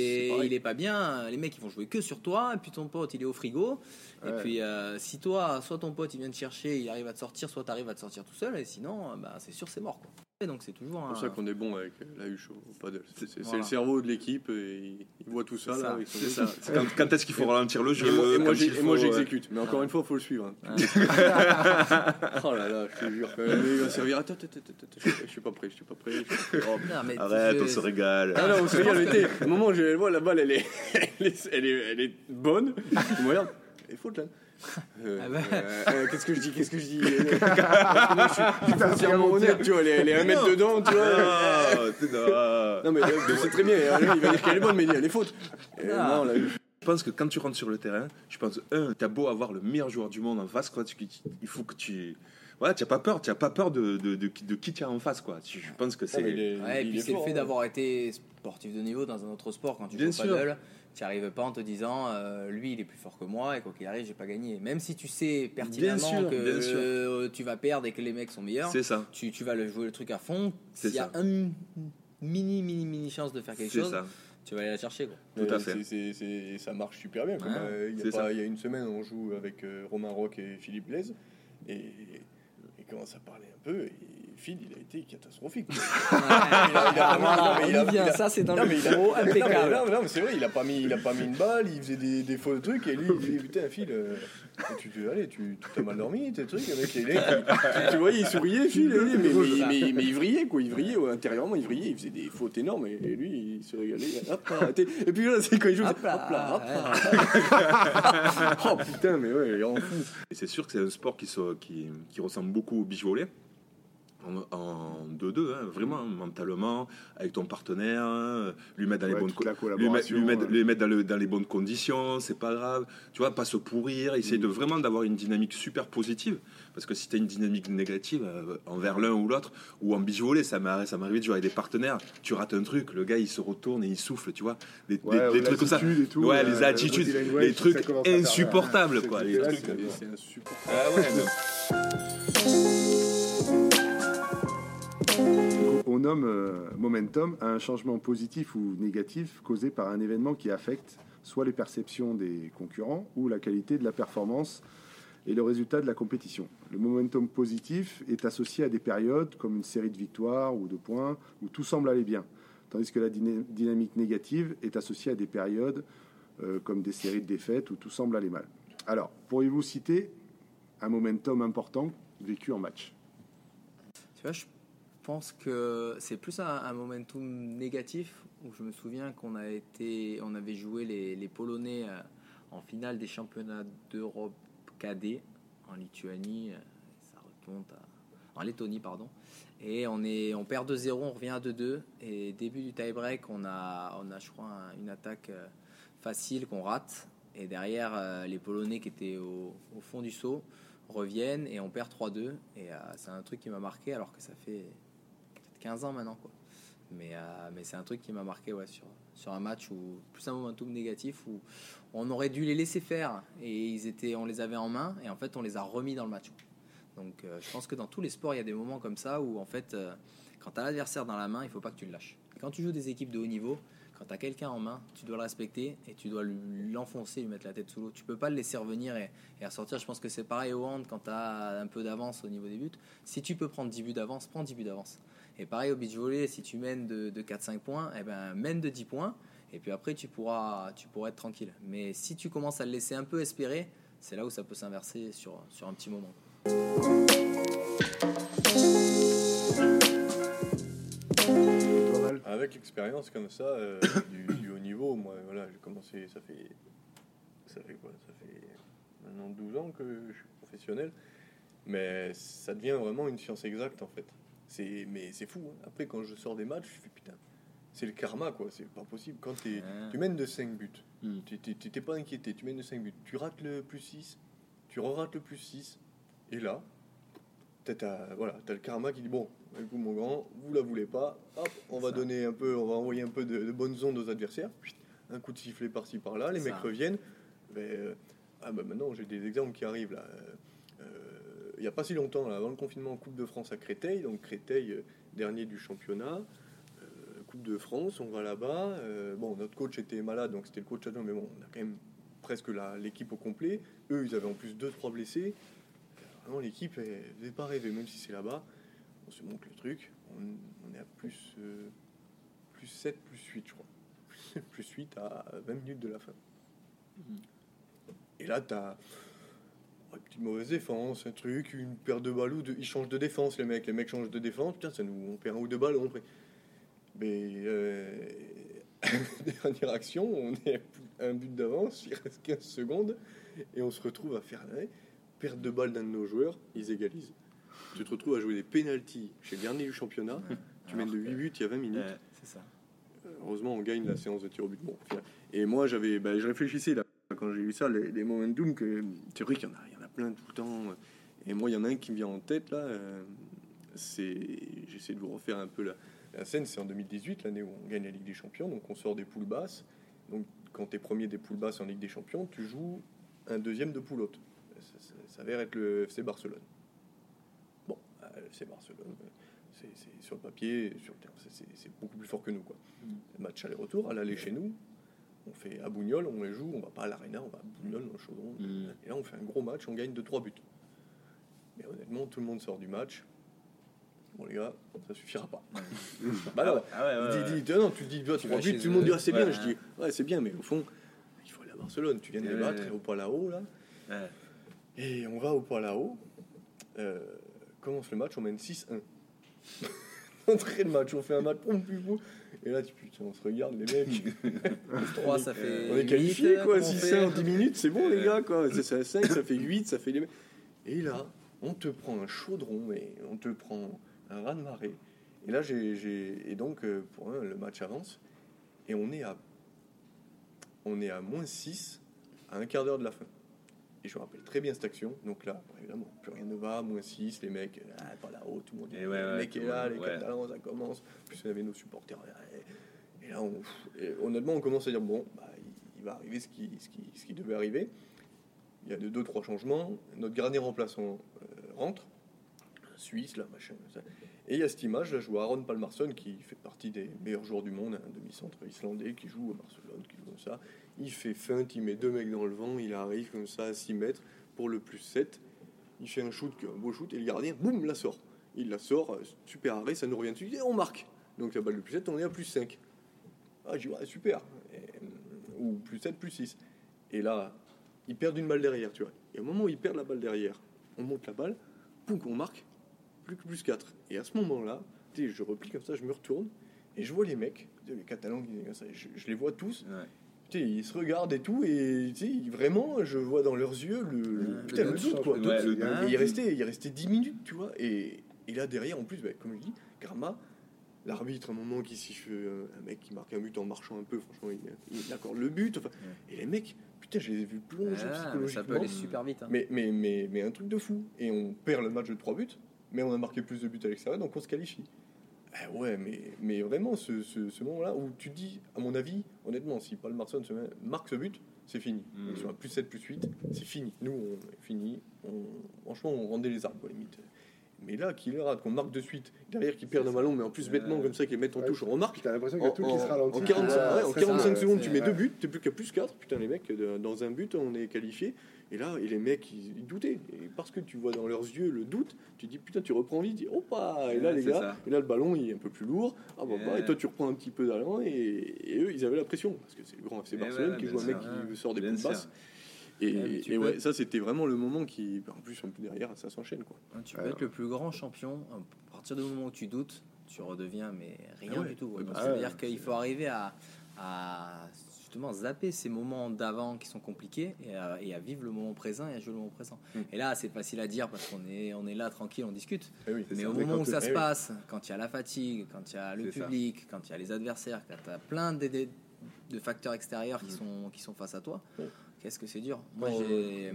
est pas bien, les mecs ils vont jouer que sur toi, et puis ton pote il est au frigo. Et puis euh, si toi, soit ton pote il vient te chercher, il arrive à te sortir, soit tu arrives à te sortir tout seul, et sinon, euh, bah, c'est sûr c'est mort quoi. Et donc c'est toujours C'est un. pour ça qu'on est bon avec euh, la huche au paddle. C'est Voilà. le cerveau de l'équipe et il, il voit tout ça, ça. C'est ça. Quand, quand est-ce qu'il faut ralentir le jeu Et moi, faut, j'exécute. Mais encore une fois, il faut le suivre. hein. oh là là, je te jure. quand même, il va servir. Attends, attends, attends, attends, je suis- pas prêt, je suis pas prêt. je suis pas prêt. Oh, Non, mais Arrête, on se régale. Ah non, on se régale, au moment où je vois la balle, elle est, elle est, elle est, elle est bonne. Je me regarde, faute là. Euh, Ah bah. euh, euh, qu'est-ce que je dis Qu'est-ce que je dis? Euh, je suis, foncièrement honnête, tu vois, elle est, un mètre dedans, tu vois. Ah. Non, mais euh, c'est très bien, euh, il va dire qu'elle est bonne, mais il dit, elle est faute. Et Ah. non. Je pense que quand tu rentres sur le terrain, je pense, un, t'as beau avoir le meilleur joueur du monde en face, quoi, tu- il faut que tu. Voilà, tu n'as pas peur, tu as pas peur de, de, de, de qui tu as en face, quoi. Je pense que c'est. Non, mais il est- Ouais, et puis est c'est le fait d'avoir été sportif de niveau dans un autre sport quand tu Bien joues au paddle. Tu arrives pas en te disant euh, lui il est plus fort que moi et quoi qu'il arrive j'ai pas gagné. Même si tu sais pertinemment sûr, que euh, tu vas perdre et que les mecs sont meilleurs, C'est ça. tu, tu vas le jouer le truc à fond. C'est S'il y a ça. un mini mini mini chance de faire quelque C'est chose, ça. tu vas aller la chercher quoi. Tout à Mais fait. c'est- c'est- c'est- ça marche super bien. Ouais, euh, il, y c'est a y une semaine, on joue avec euh, Romain Rock et Philippe Blaise. Et, et commence à parler un peu. Et Phil, il a été catastrophique. ça c'est dans Non, le micro, impeccable. non, mais non, mais c'est vrai, il a pas mis, il a pas mis une balle, il faisait des, des faux trucs et lui, il dit putain Phil, euh, tu te, allez, tu tu t'as mal dormi, tes trucs avec les mecs, tu, tu voyais, il souriait Phil, mais, mais, mais, mais il vrillait quoi, il vrillait ouais, intérieurement, il vrillait, il faisait des fautes énormes et, et lui, il se régalait. Hop là, t'es- et puis là, c'est quand il joue, Hop hop là, hop là. oh putain, mais ouais, il est en fou. Et c'est sûr que c'est un sport qui, se- qui, qui ressemble beaucoup au beach volley. En- en 2-2, hein, vraiment, mentalement, avec ton partenaire, hein, lui mettre dans les Ouais, bonnes lui lui euh, dans, le- dans les conditions, c'est pas grave. Tu vois, pas se pourrir, essayer Mm. de vraiment d'avoir une dynamique super positive. Parce que si tu as une dynamique négative euh, envers l'un ou l'autre, ou en beach volley, ça arrivé de jouer avec des partenaires, tu rates un truc, le gars il se retourne et il souffle, tu vois. Des, Ouais, trucs comme ça. tout, ouais, euh, les attitudes, les trucs faire- insupportables, quoi. Les trucs. c'est- insupportable. Ah ouais, On nomme euh, momentum à un changement positif ou négatif causé par un événement qui affecte soit les perceptions des concurrents ou la qualité de la performance et le résultat de la compétition. Le momentum positif est associé à des périodes comme une série de victoires ou de points où tout semble aller bien, tandis que la dyna- dynamique négative est associée à des périodes euh, comme des séries de défaites où tout semble aller mal. Alors, pourriez-vous citer un momentum important vécu en match? Pense que c'est plus un, momentum négatif où je me souviens qu'on a été, on avait joué les, Polonais euh, en finale des championnats d'Europe cadet en Lituanie, euh, ça remonte en Lettonie pardon, et on est, on perd 2-0, on revient à 2-2 et début du tie-break, on a, on a je crois un- une attaque euh, facile qu'on rate. Et derrière les Polonais qui étaient au, au fond du saut reviennent et on perd 3-2 et c'est un truc qui m'a marqué alors que ça fait 15 ans maintenant quoi. Mais, euh, mais c'est un truc qui m'a marqué sur, sur un match où plus un momentum négatif où on aurait dû les laisser faire et ils étaient, on les avait en main et en fait on les a remis dans le match. Donc euh, je pense que dans tous les sports il y a des moments comme ça où en fait euh, quand tu as l'adversaire dans la main il faut pas que tu le lâches. Quand tu joues des équipes de haut niveau, quand tu as quelqu'un en main, tu dois le respecter et tu dois l'enfoncer, lui mettre la tête sous l'eau. Tu peux pas le laisser revenir et, et ressortir. Je pense que c'est pareil au hand quand tu as un peu d'avance au niveau des buts. Si tu peux prendre 10 buts d'avance, prends 10 buts d'avance. Et pareil au beach volley, si tu mènes de, de 4-5 points, eh ben, mène de 10 points et puis après tu pourras, tu pourras être tranquille. Mais si tu commences à le laisser un peu espérer, c'est là où ça peut s'inverser sur, sur un petit moment. Avec l'expérience comme ça euh, du, haut niveau, moi, voilà, j'ai commencé, ça fait, ça fait quoi Ça fait maintenant 12 ans que je suis professionnel, mais ça devient vraiment une science exacte en fait. C'est, mais c'est fou. hein. Après, quand je sors des matchs, je fais putain, c'est le karma quoi. C'est pas possible. Quand t'es- Ah. tu mènes de 5 buts, Mm. tu t'es- pas inquiété, tu mènes de 5 buts, tu rates le plus 6, tu re-rates le plus 6, et là, t'as, voilà, t'as le karma qui dit bon, écoute mon grand, vous la voulez pas, hop, on va Ça. donner un peu, on va envoyer un peu de, de bonnes ondes aux adversaires, un coup de sifflet par-ci par-là, les Ça. mecs reviennent. Ben, euh, ah bah maintenant j'ai des exemples qui arrivent là. Euh, Il n'y a pas si longtemps, là, avant le confinement, Coupe de France à Créteil, donc Créteil euh, dernier du championnat. Euh, Coupe de France, on va là-bas. euh, bon, notre coach était malade, donc c'était le coach adjoint, mais bon, on a quand même presque l'équipe au complet. Eux, ils avaient en plus 2-3 blessés. Vraiment, l'équipe, elle faisait pas rêver, même si c'est là-bas. On se montre le truc. On, on est à plus, euh, plus 7, plus 8, je crois. plus 8 à 20 minutes de la fin. Et là, tu as une petite mauvaise défense, un truc, une paire de balles ou deux. Ils changent de défense, les mecs. Les mecs changent de défense. Putain, ça nous, on perd un ou deux balles. On perd. Mais euh, dernière action, on est à un but d'avance, il reste 15 secondes, et on se retrouve à faire ouais, perte de balle d'un de nos joueurs, ils égalisent. Tu te retrouves à jouer des pénalties chez le dernier du championnat, tu mènes de 8 buts il y a 20 minutes. Ouais. C'est ça. Heureusement, on gagne la séance de tir au but. Bon, et moi, j'avais, bah, je réfléchissais là, quand j'ai eu ça, les, les momentum, que c'est vrai qu'il y en a, il y en a plein tout le temps. Et moi, il y en a un qui me vient en tête là. euh, c'est, j'essaie de vous refaire un peu la, la scène. C'est en 2018, l'année où on gagne la Ligue des Champions. Donc, on sort des poules basses. Donc, quand tu es premier des poules basses en Ligue des Champions, tu joues un deuxième de poule haute. Ça, ça- ça s'avère être le FC Barcelone. Bon, euh, le FC Barcelone, euh, c'est, sur le papier, sur le terrain, c'est, beaucoup plus fort que nous, quoi. Match aller-retour, à l'aller chez nous. On fait à Bougnol, on les joue, on va pas à l'Arena, on va à Bougnol dans le chaudron. Mm. Et là, on fait un gros match, on gagne de 3 buts. Mais honnêtement, tout le monde sort du match. Bon, les gars, ça suffira pas. bah non, Ah ouais, ouais, dis, ouais. dis, non, tu dis 3 Tu vas buts, chez tout le monde dit ah, c'est bien. Ouais. Je dis ouais, c'est bien, mais au fond, il faut aller à Barcelone. Tu viens de les Ouais. battre au Palau, là. Ouais. Et on va au Palau. Euh, commence le match, on mène 6-1. Entrée de match, on fait un match pour plus. Et là, tu, putain, on se regarde, les mecs. 3, ça fait. On est huit, qualifié quoi, comment on 6 fait 1 en 10 minutes, c'est bon les gars quoi. C'est ça 5, ça fait 8, ça fait les. Et là, on te prend un chaudron, mais on te prend un raz de marée. Et là, j'ai, j'ai- et donc, euh, pour un, le match avance. Et on est à, on est à moins 6 à un quart d'heure de la fin. Et je me rappelle très bien cette action. Donc là, évidemment, plus rien ne va, moins 6, les mecs, ah, pas là-haut, tout le monde. Et ouais, ouais, mec est là, les ouais. Catalans, ça commence. Plus on avait nos supporters. Et, et là, on- et honnêtement, on commence à dire bon, bah, il, il va arriver ce qui, ce, qui, ce qui devait arriver. Il y a deux, deux trois changements. Notre gardien remplaçant euh, rentre. Suisse, là, machin. ça. Et il y a cette image, là, je vois Aaron Palmarsson qui fait partie des meilleurs joueurs du monde, un demi-centre islandais qui joue à Barcelone, qui joue comme ça. Il fait feinte, il met deux mecs dans le vent, il arrive comme ça à 6 mètres pour le plus 7. Il fait un shoot, un beau shoot, et le gardien, boum, la sort. Il la sort, euh, super arrêt, ça nous revient dessus, et on marque. Donc la balle de plus 7, on est à plus 5. Ah, j'ai ouais, super. Euh, ou plus 7, plus 6. Et là, ils perdent une balle derrière, tu vois. Et au moment où ils perdent la balle derrière, on monte la balle, poum, on marque, plus que plus 4. Et à ce moment-là, tu sais, je replie comme ça, je me retourne, et je vois les mecs, les Catalans, je, je les vois tous, Ouais. tu sais, ils se regardent et tout, et tu sais, vraiment, je vois dans leurs yeux le, le- putain, le doute. doute, quoi. Ouais, le Et doute. il restait, il restait 10 minutes, tu vois. Et, et là, derrière, en plus, bah, comme je dis, Karma, l'arbitre, à un moment, qui siffle un mec qui marque un but en marchant un peu, franchement, il, il accorde le but. Enfin, et les mecs, putain, je les ai vus plonger Ah, ça psychologiquement. peut aller super vite. hein. Mais, mais, mais, mais un truc de fou. Et on perd le match de 3 buts, mais on a marqué plus de buts à l'extérieur, donc on se qualifie. Ah ouais, mais, mais vraiment, ce, ce, ce moment-là où tu dis, à mon avis, honnêtement, si Paul Marson se met- marque ce but, c'est fini. Mm. Ils sont à plus 7, plus 8, c'est fini. Nous, on est fini. On, franchement, on rendait les arbres, quoi, limite. Mais là, qu'il rate, qu'on marque de suite, derrière qu'il perd un ballon, mais en plus bêtement comme ça, qu'il met en Ouais. touche, on remarque. T'as l'impression qu'il y a tout qui se ralentit. En 45, Ah, ouais, en c'est 45 ça, secondes, tu mets deux buts, t'es plus qu'à plus 4. Putain, les mecs, dans un but, on est qualifié. Et là, et les mecs, ils, ils doutaient. Et parce que tu vois dans leurs yeux le doute, tu dis putain, tu reprends vite. Tu dis, Opa Et là, Ouais, les gars, ça. et là, le ballon, il est un peu plus lourd. Ah bah, bah, et toi, tu reprends un petit peu d'allant. Et, et eux, ils avaient la pression. Parce que c'est le grand FC Barcelone ouais, qui joue un mec qui sort des coups de sûr. basse. Et, Ouais, et ça, c'était vraiment le moment qui. En plus, en plus derrière, ça s'enchaîne. quoi. Tu peux Alors. être le plus grand champion, à partir du moment où tu doutes, tu redeviens mais rien Ah ouais. du tout. Donc, bah, C'est-à-dire ouais, qu'il faut arriver à, à justement zapper ces moments d'avant qui sont compliqués et à, et à vivre le moment présent et à jouer le moment présent. Mm. Et là, c'est facile à dire parce qu'on est, on est là tranquille, on discute. Eh oui, Mais au moment où ça eh se oui. passe, quand il y a la fatigue, quand il y a le ça. public, quand il y a les adversaires, quand tu as plein de, de- de facteurs extérieurs qui, Mm. sont, qui sont face à toi, qu'est-ce que c'est dur. Moi, j'ai.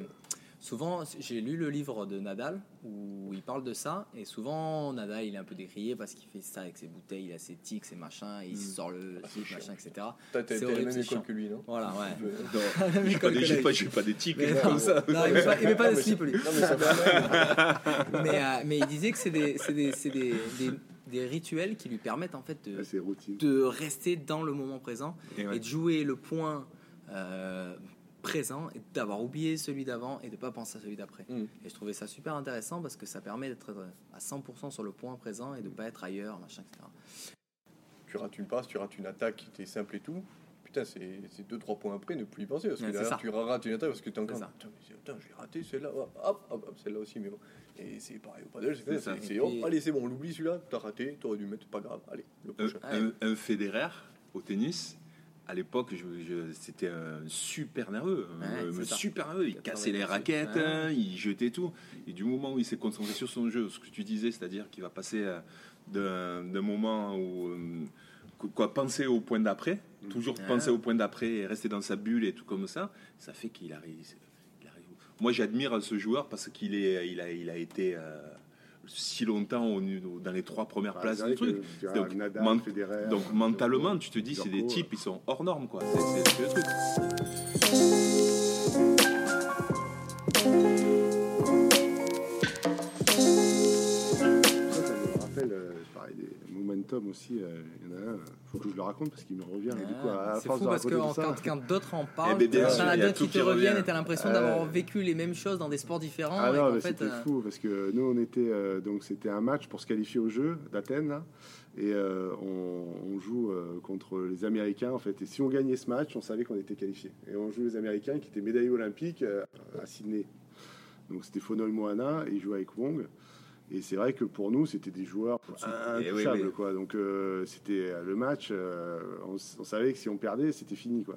Souvent, j'ai lu le livre de Nadal où il parle de ça, et souvent Nadal il est un peu décrié parce qu'il fait ça avec ses bouteilles, il a ses tics, ses machins, il Mm. sort le Ah, machin, etc. T'as c'est t'as la même école que lui, non? Voilà, ouais. Je- Non, même j'ai pas des- pas, des tics Mais comme non, ça. non, il il met pas de slip lui. Non, mais ça fait- mais, euh, mais il disait que c'est des, rituels qui lui permettent en fait de, de rester dans le moment présent Et ouais. et de jouer le point euh, présent et d'avoir oublié celui d'avant et de pas penser à celui d'après. Mm. Et je trouvais ça super intéressant parce que ça permet d'être à 100% sur le point présent et de pas être ailleurs, machin, etc. tu rates une passe, tu rates une attaque qui était simple et tout. Putain, c'est c'est deux, trois points après, ne plus y penser. Parce que Ouais, derrière, tu rates une attaque parce que t'es encore. C'est ça. Putain, putain, j'ai raté celle-là. Hop, hop, hop, hop, celle-là aussi, mais bon. Et c'est pareil au padel, c'est ça. c'est- puis- allez, c'est bon, on l'oublie celui-là, t'as raté, t'aurais dû mettre, pas grave, allez, le Un, prochain. Un- un Federer au tennis, à l'époque, je, je- c'était un super nerveux. Ouais, un ça. super nerveux. Il cassait les 98. raquettes, hein, il jetait tout. Et du moment où il s'est concentré sur son jeu, ce que tu disais, c'est-à-dire qu'il va passer euh, d'un moment où. euh, quoi, penser au point d'après, toujours Ouais. penser au point d'après et rester dans sa bulle et tout comme ça, ça fait qu'il arrive. Moi, j'admire ce joueur parce qu'il est, il a, il a été euh, si longtemps au, dans les trois premières Bah, places du truc. Donc, Nadal, ment- Federer, Donc mentalement, tu te dis, c'est des types, ils sont hors normes, quoi. C'est- le truc. Ça, ça me rappelle, euh, des momentum aussi. euh, Il y en a un, faut que je le raconte parce qu'il me revient. et du coup, à Ah, force fou de parce que en- quand, quand d'autres en parlent, Eh bien t'as sûr, il y a anecdotes tout qui te reviennent et t'as l'impression Euh, d'avoir vécu les mêmes choses dans des sports différents. Ah non, mais c'était euh, fou parce que nous on était euh, donc c'était un match pour se qualifier au jeu d'Athènes et euh, on, on joue euh, contre les Américains en fait et si on gagnait ce match on savait qu'on était qualifié et on joue les Américains qui étaient médaillés olympiques euh, à Sydney donc c'était Fonoy Moana et il jouait avec Wong et c'est vrai que pour nous c'était des joueurs Eh oui, intouchables oui. quoi donc euh, c'était euh, le match euh, on, savait que si on perdait c'était fini quoi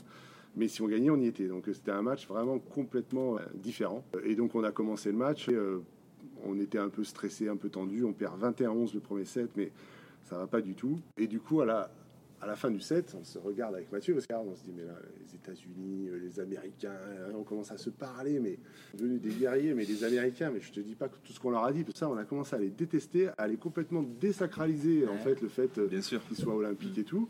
mais si on gagnait, on y était. Donc c'était un match vraiment complètement différent. Et donc on a commencé le match. Et, euh, on était un peu stressé, un peu tendu. On perd 21-11 le premier set, mais ça va pas du tout. Et du coup, à la, à la fin du set, on se regarde avec Mathieu, parce qu'on se dit, mais là, les États-Unis, euh, les Américains, euh, on commence à se parler, mais venus des guerriers, mais les Américains, mais je te dis pas que tout ce qu'on leur a dit, tout ça, on a commencé à les détester, à les complètement désacraliser, en Ouais. fait, le fait euh, qu'ils soient olympiques et tout.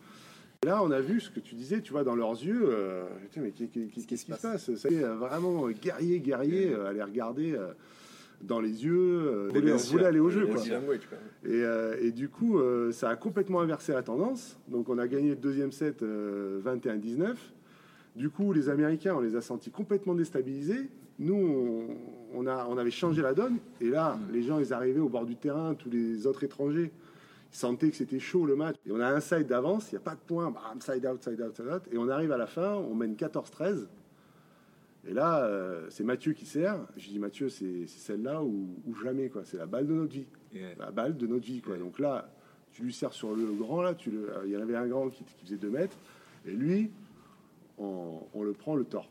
Et là, on a vu ce que tu disais, tu vois, dans leurs yeux, euh, mais qu'est- qu'est- qu'est-ce qui se passe? Ça y est, vraiment guerrier, guerrier, euh, à les regarder euh, dans les yeux, euh, on voulait aller au jeu, quoi. Et, euh, et du coup, euh, ça a complètement inversé la tendance. Donc, on a gagné le deuxième set euh, 21-19. Du coup, les Américains, on les a sentis complètement déstabilisés. Nous, on, on a, on avait changé la donne. Et là, les gens, ils arrivaient au bord du terrain, tous les autres étrangers. Ils sentaient que c'était chaud le match. Et on a un side d'avance, il n'y a pas de points. Bam, side out, side out, side out. Et on arrive à la fin, on mène 14-13. Et là, euh, c'est Mathieu qui sert. Je dis, Mathieu, c'est celle-là ou, ou jamais. quoi. C'est la balle de notre vie Yeah. la balle de notre vie. Quoi. Donc là, tu lui sers sur le grand, là, tu le, il y en avait un grand qui, qui faisait 2 mètres, et lui, on, on le prend le tort.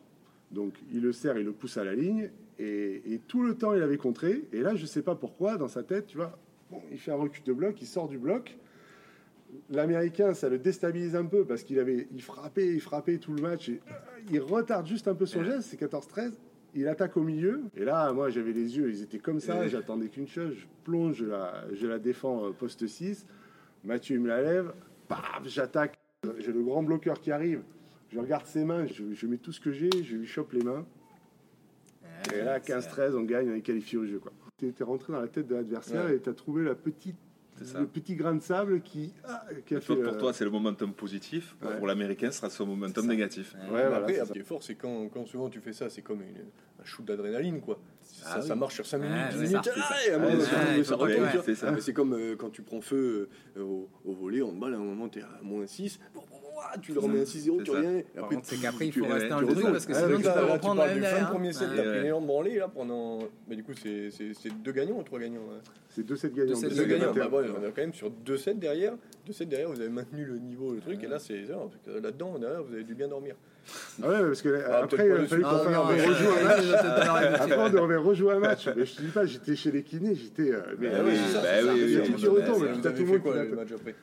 Donc il le sert, il le pousse à la ligne, et, et tout le temps il avait contré, et là, je sais pas pourquoi, dans sa tête, tu vois, bon, il fait un recul de bloc, il sort du bloc. L'américain, ça le déstabilise un peu parce qu'il avait, il frappait, il frappait tout le match, et euh, il retarde juste un peu son geste, c'est 14-13. Il attaque au milieu. Et là, moi, j'avais les yeux, ils étaient comme ça. J'attendais qu'une chose. Je plonge, je la, je la défends euh, poste 6. Mathieu, il me la lève. Paf, j'attaque. J'ai le grand bloqueur qui arrive. Je regarde ses mains. Je, je mets tout ce que j'ai. Je lui chope les mains. Et là, 15-13, on gagne, on est qualifié au jeu. Tu es rentré dans la tête de l'adversaire Ouais. et tu as trouvé la petite, ça. le petit grain de sable qui, ah, qui a Et toi, fait. pour euh, toi, c'est le momentum positif. Ouais. Pour l'américain, ce sera son momentum négatif. Ouais. Ouais, Mais voilà, après, ce qui est fort, c'est quand, quand souvent tu fais ça, c'est comme une- un shoot d'adrénaline, quoi. Ah ça, oui. ça marche sur 5 Ouais, minutes, 10 ouais, minutes, ça, ah, c'est comme euh, quand tu prends feu euh, au, au volet, en balle, à un moment, tu es à moins 6, tu le remets à 6-0, C'est tu reviens. Par contre, c'est qu'après, il tu- faut rester dans le truc parce que Ah, sinon, tu reprendre la du même fin de premier set, t'as pris les jambes branlées, là, pendant... Mais du coup, c'est c'est- c'est deux gagnants ou trois gagnants C'est 2-7 gagnants. Deux sets deux Deux sets gagnants, gagnants. bah on est quand même sur deux sets derrière. Deux sets derrière, vous avez maintenu le niveau, le truc, et là, c'est là-dedans, derrière, vous avez dû bien dormir. Ah ouais, parce que Ah, après, il fallu qu'on rejoue un match. Après, on devait rejouer un match. Mais je te dis pas, j'étais chez les kinés, j'étais. mais oui, oui, tout qui retombe. Vous Tout le monde quoi, qui match après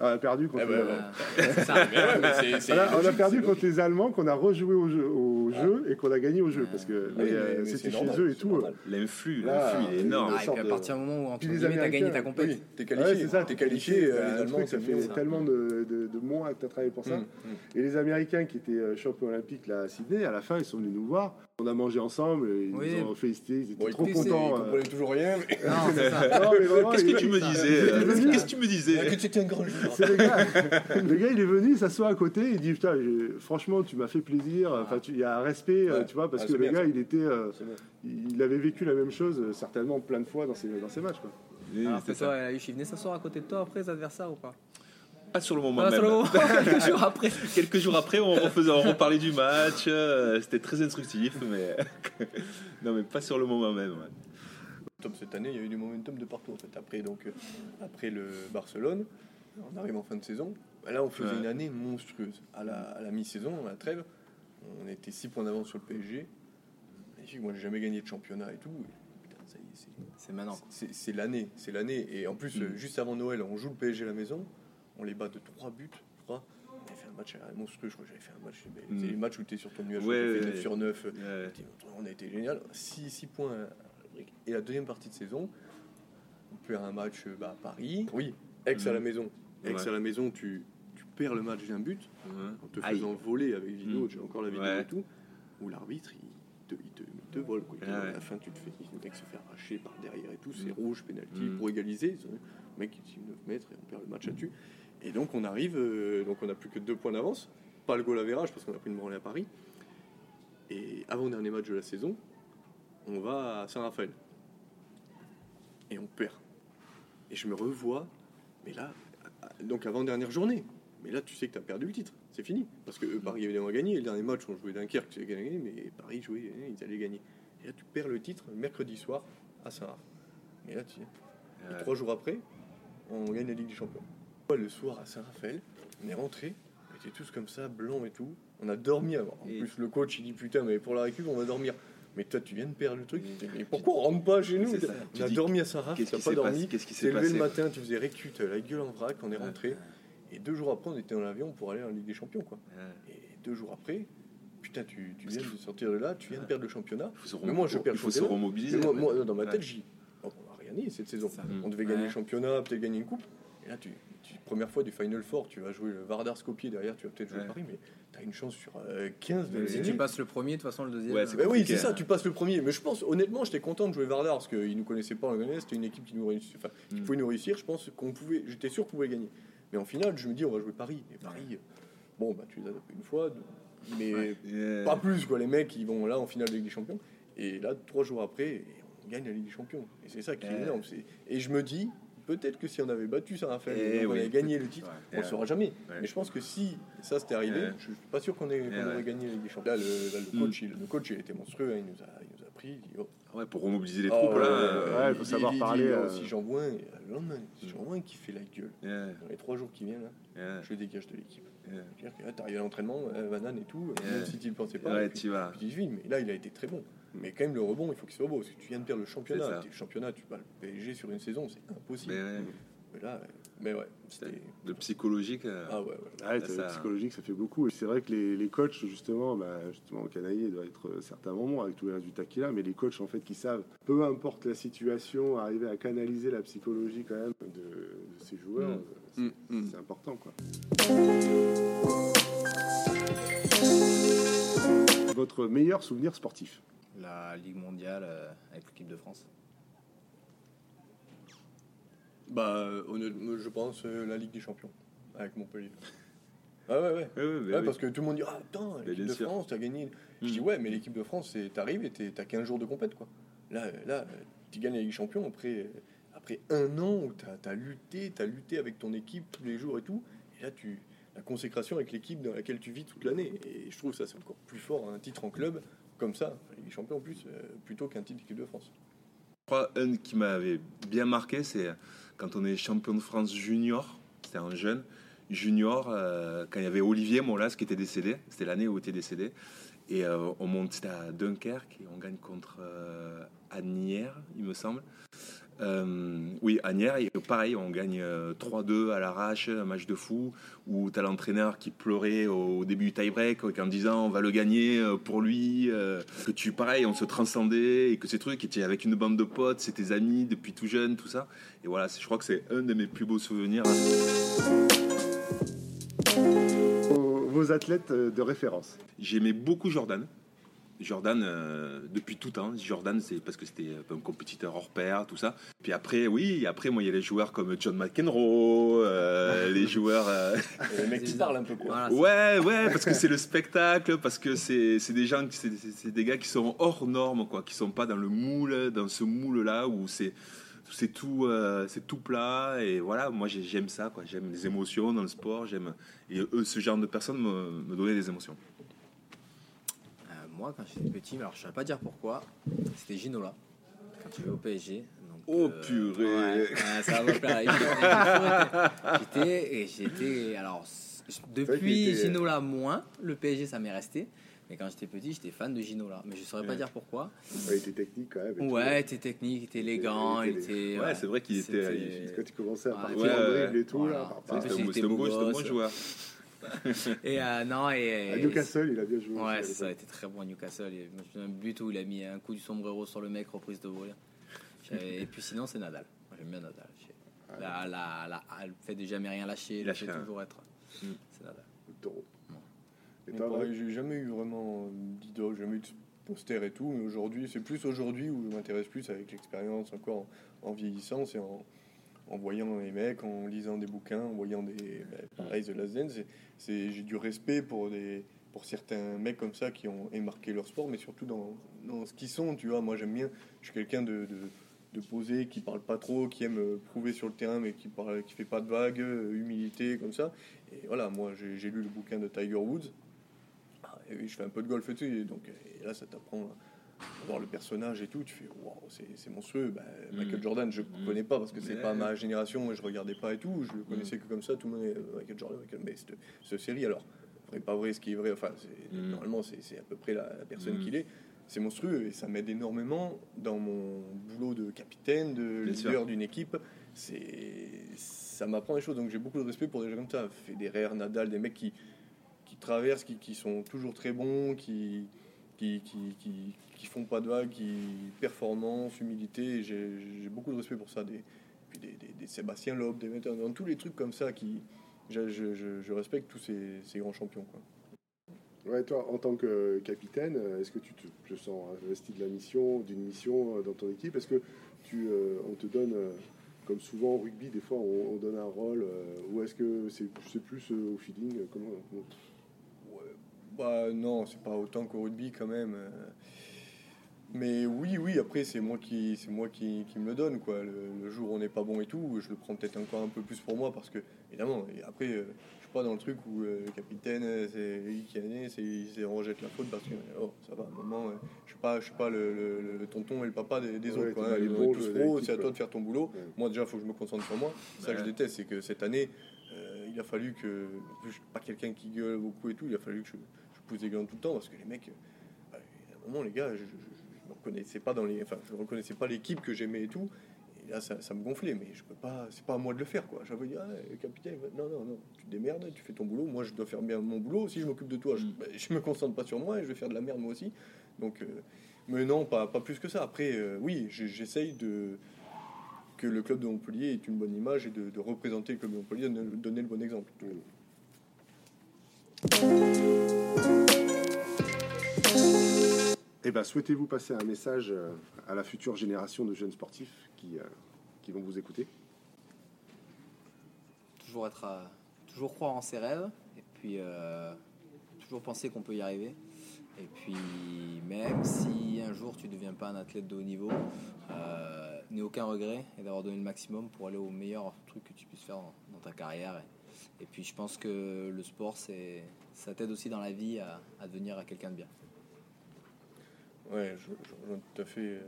Ah, on a perdu contre. Voilà. C'est ça. Mais ouais, mais c'est- c'est Voilà, on a perdu contre les Allemands qu'on a rejoué au jeu, au jeu et qu'on a gagné au jeu parce que Oui, mais, mais- euh, mais c'était c'est chez eux et tout. L'influx, Là, l'influx, il est énorme. Ah, et sorte puis à partir du moment où, entre les guillemets, t'as gagné ta. Oui, t'es Ouais, qualifié. c'est ça, t'es qualifié, euh, euh, truc, ça fait tellement de, de, de mois que tu as travaillé pour ça. Hum, hum. Et les Américains qui étaient euh, champions olympiques là, à Sydney, à la fin, ils sont venus nous voir. On a mangé ensemble, ils Oui. nous ont félicité, ils étaient Bon, trop contents. Ils euh. comprenaient toujours rien, mais Qu'est-ce que tu me disais euh. Qu'est-ce que tu me disais que c'était un grand. C'est le gars. le gars, il est venu, il s'assoit à côté, il dit Putain, franchement, tu m'as fait plaisir. Enfin, tu- il y a un respect, euh, Ouais. tu vois, parce Ah, que le bien, gars, ça. il était, euh, il avait vécu la même chose, euh, certainement plein de fois dans ses, dans ses matchs. Quoi. Oui, Alors, toi, ça. Il venait s'asseoir à côté de toi après les adversaires ou pas? Pas sur le moment Pas sur le même. moment, quelques jours après. Quelques jours après, on, refaisait, on reparlait du match. euh, C'était très instructif, mais non, mais pas sur le moment même. ouais. Cette année, il y a eu du momentum de partout en fait. Après, donc, après le Barcelone, on arrive en fin de saison. Là, on faisait Ouais. une année monstrueuse. À la, à la mi-saison, à la trêve, on était 6 points d'avance sur le PSG. Magnifique, moi, j'ai jamais gagné de championnat et tout. Et putain, ça y est, c'est- C'est maintenant. c'est l'année, c'est l'année. Et en plus, Mm. juste avant Noël, on joue le PSG à la maison, on les bat de 3 buts, je crois. On avait fait un match monstrueux, je crois que j'avais fait un match. mais Mm. C'est le match où tu es sur ton nuage, Ouais, tu fait ouais, 9 ouais. sur 9. Ouais. On a été génial. 6 points. Et la deuxième partie de saison, on perd un match euh, bah, à Paris. Oui, Ex à la Mhm. maison. Ex Ouais. à la maison, tu perds le match d'un but en te Aïe. faisant voler avec vidéo. Mhm. J'ai encore la vidéo Ouais. et tout. Où l'arbitre, il te, il te, il te vole. Quoi. Ah ouais. À la fin, tu te fais, le mec se fait arracher par derrière et tout. C'est Mhm. rouge, pénalty Mhm. pour égaliser. Le mec, il tire 9 mètres et on perd le match là-dessus. Et donc, on arrive, euh, donc on n'a plus que deux points d'avance. Pas le goal à virage parce qu'on a pris une branlée à Paris. Et avant-dernier match de la saison, on va à Saint-Raphaël. Et on perd. Et je me revois, mais là, donc avant-dernière journée. Mais là, tu sais que tu as perdu le titre. C'est fini. Parce que Paris évidemment a gagné. Et le dernier match, on jouait Dunkerque, tu sais qu'ils avaient gagné, mais Paris jouait, hein, ils allaient gagner. Et là, tu perds le titre mercredi soir à Saint-Raph. Et là, tu et Ouais. trois jours après, on gagne la Ligue des Champions. Le soir à Saint-Raphaël, on est rentré, on était tous comme ça, blancs et tout. On a dormi avant. En Et- plus, le coach, il dit putain, mais pour la récup, on va dormir. Mais toi, tu viens de perdre le truc. Mais pourquoi on rentre pas chez nous? C'est. On Tu a dormi à t'as qui pas dormi. passé? Qu'est-ce qui s'est t'es levé passé? le matin, tu faisais récute, la gueule en vrac, on est rentré. Et deux jours après, on était dans l'avion pour aller en Ligue des Champions. Quoi. Ouais. Et deux jours après, putain, tu, tu viens de sortir de là, tu viens de perdre le championnat. Mais moi, je perds il faut le se championnat. moi, moi, dans ma tête, j'y. oh, on n'a rien gagné cette saison. Ça. On devait gagner le championnat, peut-être gagner une coupe. Et là, tu, tu- première fois du Final Four, tu vas jouer le Vardar Skopje derrière, tu vas peut-être jouer Ouais. Paris, mais tu as une chance sur euh, 15 de Si tu passes le premier, de toute façon, le deuxième. Ouais, c'est euh, Bah oui, c'est ça, hein. tu passes le premier. Mais je pense, honnêtement, j'étais content de jouer Vardar parce qu'ils nous connaissaient pas en Lyonnais, c'était une équipe qui nous réussissait, enfin, qui Mm. pouvait nous réussir. Je pense qu'on pouvait, j'étais sûr qu'on pouvait gagner. Mais en finale, je me dis, on va jouer Paris. Et Paris, euh, bon, bah tu les as tapés une fois, deux- mais Yeah. pas plus quoi. Les mecs, ils vont là en finale de Ligue des Champions. Et là, trois jours après, on gagne la Ligue des Champions. Et c'est ça qui est Ouais. énorme. c'est- Et je me dis, peut-être que si on avait battu Saint-Raphaël, Eh et on oui. avait gagné le titre, on ne saura jamais. Ouais. Mais je pense que si ça c'était arrivé, Ouais. je suis pas sûr qu'on ait- aurait gagné la Ligue des Champions. Là, le, là, le Mm. coach, il, le coach, il était monstrueux. hein. Il, nous a, il nous a pris. Il dit, oh, Ouais, pour remobiliser les oh, troupes, là. ouais, euh, ouais, il faut savoir parler, euh. Si j'en vois un, et le lendemain, si j'en vois un qui fait la gueule, yeah, dans les trois jours qui viennent, là, yeah, je le dégage de l'équipe. yeah. C'est-à-dire que là, t'arrives à l'entraînement, euh, banane et tout, Ouais. même si tu ne le pensais pas. Ouais, tu vas. mais là, il a été très bon. Mais quand même, le rebond, il faut qu'il soit beau. Parce que tu viens de perdre le championnat. Le championnat, tu bats le PSG sur une saison, c'est impossible. Mais ouais, Mais là, euh, mais ouais, c'était. le psychologique. euh, Ah ouais, ouais. Ouais, Ça, c'est ça- psychologique, ça fait beaucoup. Et c'est vrai que les, les coachs, justement, bah, justement, Canaillé doit être euh, certains moments avec tous les résultats qu'il a, mais les coachs, en fait, qui savent, peu importe la situation, arriver à canaliser la psychologie quand même de, de ces joueurs, Mm. euh, c'est Mm, mm. c'est important, quoi. Votre meilleur souvenir sportif? La Ligue mondiale avec l'équipe de France. Bah, euh, honnêtement, je pense euh, la Ligue des Champions avec Montpellier. Ah ouais, ouais. Ouais, ouais, Ouais, oui. parce que tout le monde dit Ah, putain, l'équipe de sûr. France, t'as gagné. Je Mm. dis Ouais, mais l'équipe de France, t'arrives et t'as 15 jours de compète, quoi. Là, là tu gagnes la Ligue des Champions après, après un an où t'as as lutté, t'as lutté avec ton équipe tous les jours et tout. Et là, tu, la consécration avec l'équipe dans laquelle tu vis toute l'année. Et je trouve ça, c'est encore plus fort, un titre en club comme ça, Ligue des Champions en plus, euh, plutôt qu'un titre d'équipe de France. Je crois un qui m'avait bien marqué, c'est quand on est champion de France junior, c'était un jeune junior, euh, quand il y avait Olivier Molas qui était décédé, c'était l'année où il était décédé, et euh, on monte, à Dunkerque, et on gagne contre euh, Agnières, il me semble. Euh, oui, Agnières, et pareil, on gagne euh, 3-2 à l'arrache, un match de fou, où tu as l'entraîneur qui pleurait au début du tie-break en disant on va le gagner euh, pour lui, euh, que tu, pareil, on se transcendait, et que ces trucs, es avec une bande de potes, c'est tes amis depuis tout jeune, tout ça. Et voilà, je crois que c'est un de mes plus beaux souvenirs. vos, athlètes euh, de référence J'aimais beaucoup Jordan. Jordan, euh, depuis tout temps. Jordan, c'est parce que c'était un compétiteur hors pair, tout ça. Puis après, oui, après, moi, il y a les joueurs comme John McEnroe, euh, les joueurs. euh, les mecs qui parlent un peu, quoi. Voilà, Ouais, ouais, parce que c'est le spectacle, parce que c'est c'est des gens, qui- c'est des gars qui sont hors normes, quoi, qui sont pas dans le moule, dans ce moule-là où c'est c'est tout, euh, c'est tout plat et voilà. Moi, j'ai- j'aime ça, quoi. J'aime les émotions dans le sport, j'aime et eux, ce genre de personnes me, me donnaient des émotions. Euh, moi, quand j'étais petit, mais alors je ne saurais pas dire pourquoi, c'était Ginola, quand tu jouais au PSG. Donc, Oh, euh, purée. ouais, ouais, Ça va plaire. J'étais, et j'étais, alors, depuis était- Ginola moins, le PSG ça m'est resté. Mais quand j'étais petit, j'étais fan de Ginola. Mais je ne saurais pas dire pourquoi. Ouais, Il était technique quand même. Ouais, il était technique, il était élégant, il était-. Ouais, c'est vrai qu'il était- Quand il commençait à partir en dribble et tout, là, C'était un beau- joueur. Et euh, non, et. à Newcastle, il a bien joué. Ouais, ça a été très bon à Newcastle. Et moi, je me souviens d'un but où il a mis un coup du sombrero sur le mec, reprise de volée. J'avais- Et puis sinon, c'est Nadal. J'aime bien Nadal. J'ai- La, la, la- le fait de jamais rien lâcher, le Lâcher fait de rien. toujours être. Mm. C'est Nadal. Le taureau. Val j'ai jamais eu vraiment d'idole, jamais eu de poster et tout, mais aujourd'hui, c'est plus aujourd'hui où je m'intéresse plus avec l'expérience, encore en, en vieillissant, c'est en, en voyant les mecs, en lisant des bouquins, en voyant des. ben, pareil, The Last j'ai du respect pour, des, pour certains mecs comme ça qui ont marqué leur sport, mais surtout dans, dans ce qu'ils sont, tu vois. Moi, j'aime bien, je suis quelqu'un de. de poser, qui parle pas trop, qui aime euh, prouver sur le terrain, mais qui parle, qui fait pas de vagues, euh, humilité, comme ça. Et voilà, moi j'ai lu le bouquin de Tiger Woods. Ah, et je fais un peu de golf et tout, donc et là ça t'apprend voir le personnage et tout. Tu fais waouh, c'est monstrueux. Bah, Michael Mm. Jordan, je Mm. connais pas parce que c'est Mais- pas ma génération et je regardais pas et tout. Je le connaissais que comme ça, tout le monde est euh, Michael Jordan, Michael. Mais cette, cette série, alors, vrai pas vrai, ce qui est vrai, enfin, Mm. normalement c'est à peu près la, la personne Mm. qu'il est. c'est monstrueux et ça m'aide énormément dans mon boulot de capitaine, de Bien leader d'une équipe. C'est, ça m'apprend des choses, donc j'ai beaucoup de respect pour des gens comme ça. Federer, Nadal, des mecs qui, qui traversent, qui, qui sont toujours très bons, qui, qui, qui, qui, font pas de vagues, qui performance, humilité. J'ai, beaucoup de respect pour ça. Des, puis des, des- des Sébastien Loeb, des dans tous les trucs comme ça qui, je, je, je- je respecte tous ces, ces grands champions. Quoi. Ouais, toi, en tant que capitaine, est-ce que tu te, te sens investi de la mission, d'une mission euh, dans ton équipe? Est-ce que tu, euh, on te donne, euh, comme souvent au rugby, des fois on, on donne un rôle, euh, ou est-ce que c'est plus au feeling comment, comment- Ouais, bah non, c'est pas autant qu'au rugby quand même. Mais oui, oui, après c'est moi qui c'est moi qui, qui me le donne quoi. Le, le jour où on n'est pas bon et tout, je le prends peut-être encore un peu plus pour moi parce que évidemment. Et après, euh, je suis pas dans le truc où euh, le capitaine euh, c'est lui qui a né, c'est s'est rejette la faute parce que oh ça va. Moment, euh, je suis pas je suis pas le, le- le tonton et le papa des, des Ouais, autres. Quoi, hein. On tous pros, c'est à toi de faire ton boulot. Ouais. Moi déjà, il faut que je me concentre sur moi. C'est ça que je déteste, c'est que cette année, euh, il a fallu que. Je suis pas quelqu'un qui gueule beaucoup et tout, il a fallu que je, je pousse des gueules tout le temps parce que les mecs. bah, à un moment, les gars, je me reconnaissais pas dans les. Enfin, je reconnaissais pas l'équipe que j'aimais et tout. Et là, ça, ça me gonflait, mais je peux pas. C'est pas à moi de le faire, quoi. J'avais dit, ah, capitaine, non, non, non, tu te démerdes, tu fais ton boulot. Moi, je dois faire bien mon boulot. Si je m'occupe de toi, je, Mm. bah, je me concentre pas sur moi et je vais faire de la merde moi aussi. Donc, euh, mais non, pas, pas plus que ça. Après, euh, oui, j'essaye de que le club de Montpellier ait une bonne image et de, de représenter le club de Montpellier, de donner le bon exemple. Eh ben, souhaitez-vous passer un message euh, à la future génération de jeunes sportifs qui, euh, vont vous écouter? Toujours être à- toujours croire en ses rêves et puis euh, toujours penser qu'on peut y arriver. Et puis même si un jour tu ne deviens pas un athlète de haut niveau euh, aucun regret et d'avoir donné le maximum pour aller au meilleur truc que tu puisses faire dans, ta carrière. Et, puis je pense que le sport c'est ça t'aide aussi dans la vie à, à devenir quelqu'un de bien Ouais, je, je rejoins tout à fait.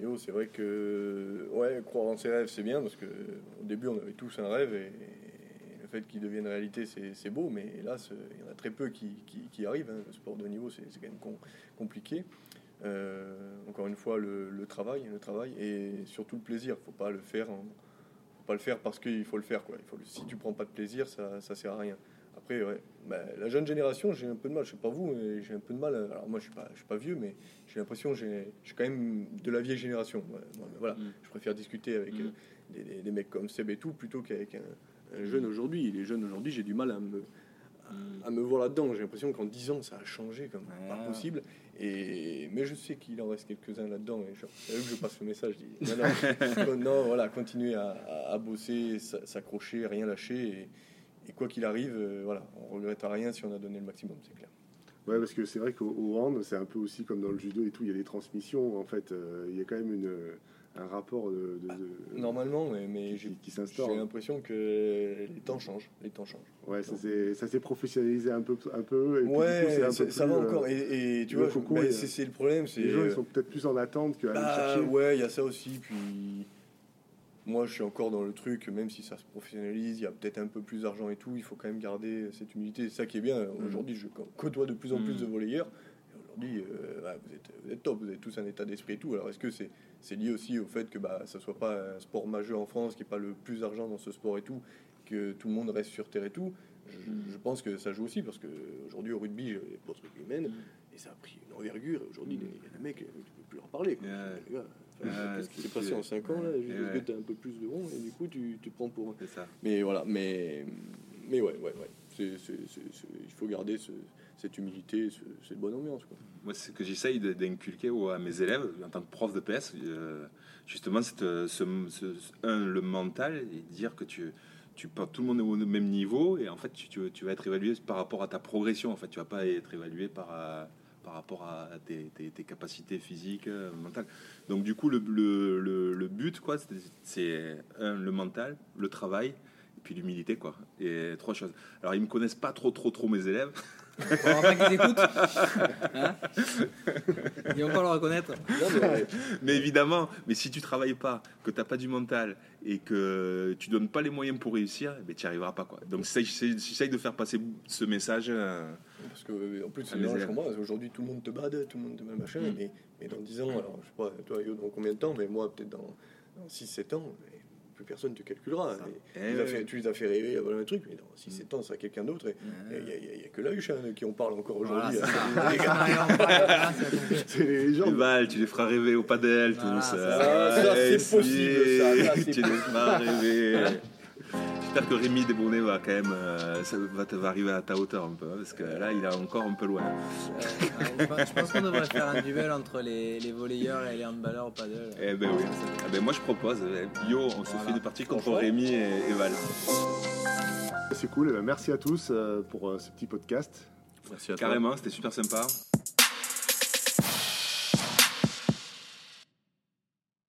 euh, c'est vrai que ouais, croire en ses rêves, c'est bien parce que au début, on avait tous un rêve et, le fait qu'il devienne réalité, c'est beau, mais hélas, euh, il y en a très peu qui, qui, arrivent. hein. Le sport de niveau, c'est quand même com- compliqué. Euh, encore une fois, le, travail, le travail et surtout le plaisir. Faut pas le faire, faut pas le faire parce qu'il faut le faire. Si tu prends pas de plaisir, ça, ça sert à rien. Après, ouais, bah, la jeune génération, j'ai un peu de mal. Je sais pas vous, mais j'ai un peu de mal. Alors moi, je suis pas, je suis pas vieux, mais j'ai l'impression que j'ai quand même de la vieille génération. Ouais, voilà, Mm. je préfère discuter avec Mm. euh, des, des- des mecs comme Seb et tout plutôt qu'avec un, un jeune aujourd'hui. Les jeunes aujourd'hui, j'ai du mal à me, à, à me voir là-dedans. J'ai l'impression qu'en 10 ans, ça a changé comme Ouais. pas possible. Et mais je sais qu'il en reste quelques-uns là-dedans. Et c'est que je passe le message. Je dis, non, non, non, voilà, continuer à, à- à bosser, s'a- s'accrocher, rien lâcher. Et, et quoi qu'il arrive, euh, voilà, on regrette rien si on a donné le maximum, c'est clair. Ouais, parce que c'est vrai qu'au au hand, c'est un peu aussi comme dans le judo et tout, il y a des transmissions. En fait, euh, il y a quand même une, un rapport de, de- de- Normalement, mais, mais qui, j'ai qui j'ai s'instaure. l'impression que les temps changent. Les temps changent. Ouais, ça s'est ça s'est professionnalisé un peu, un peu. Et puis, du coup, Ouais, c'est un peu ça, va euh, encore. Et, et tu vois, c'est le problème. les gens, ils sont peut-être plus en attente qu'à aller Bah, chercher. ouais, il y a ça aussi. Puis moi, je suis encore dans le truc, même si ça se professionnalise, il y a peut-être un peu plus d'argent et tout, il faut quand même garder cette humilité. C'est ça qui est bien. Aujourd'hui, je côtoie de plus en plus Mm. de volleyeurs. Aujourd'hui, euh, vous, êtes, vous êtes top, vous avez tous un état d'esprit et tout. Alors, est-ce que c'est lié aussi au fait que bah, ça soit pas un sport majeur en France, qu'il n'y ait pas le plus d'argent dans ce sport et tout, que tout le monde reste sur terre et tout? Je, je pense que ça joue aussi, parce qu'aujourd'hui, au rugby, les postes rugbymen, et ça a pris une envergure. Aujourd'hui, les, les mecs, tu peux plus leur parler. quoi. Ouais. Les gars, Ouais, Qu'est-ce qui c'est s'est passé en 5 ans là Juste Ouais. que tu as un peu plus de rond et du coup tu te prends pour. C'est ça. Mais voilà, mais, mais ouais, ouais, ouais. C'est- c'est- c'est- c'est- il faut garder ce- cette humilité, ce- cette bonne ambiance. Quoi. Moi, c'est ce que j'essaye d'inculquer à mes élèves en tant que prof de PS. euh, justement, cette, ce, ce- un, le mental et dire que tu, tu tout le monde est au même niveau et en fait, tu, tu- tu vas être évalué par rapport à ta progression. En fait, tu vas pas être évalué par, euh, par rapport à tes, capacités physiques, euh, mentales. Donc, du coup, le, but, quoi, c'est- le mental, le travail. Et puis l'humilité, quoi. Et trois choses. Alors, ils me connaissent pas trop, trop, trop, mes élèves. On va pas qu'ils écoutent. Hein Ils vont pas le reconnaître. Non, mais- Mais évidemment, mais si tu travailles pas, que tu n'as pas du mental et que tu donnes pas les moyens pour réussir, eh ben, tu n'y arriveras pas. Quoi. Donc essaye, essaye de faire passer ce message. euh, Parce que, euh, en plus, mais c'est- qu'aujourd'hui, tout le monde te bade, tout le monde te machin, Mm. mais, mais dans 10 ans, alors, je sais pas, toi, Yo, dans combien de temps, mais moi, peut-être dans, dans 6-7 ans, mais plus personne te calculera. Ça. Eh tu, les as ouais. fait, tu les as fait rêver à un truc, mais dans 6-7 ans, c'est à quelqu'un d'autre, et il n'y a, que la huche hein, qui en parle encore aujourd'hui. hein. ça. Ça voilà, c'est les balles, tu les feras rêver au padel, Voilà, tous. ça, ça, c'est si, possible, ça, ça, c'est tu les feras rêver. J'espère que Rémi Desbonnets va quand même euh, ça va, te- va arriver à ta hauteur un peu, hein, parce que là, il est encore un peu loin. Euh, ouais, je pense- qu'on devrait faire un duel entre les, les volleyeurs et les handballeurs au paddle. Eh ben oui. Ah ben moi, je propose. euh, Yo, on se fait des parties contre. Rémi et, et Val. C'est cool. Eh ben, merci à tous euh, pour ce petit podcast. Merci à toi. Carrément, c'était super sympa.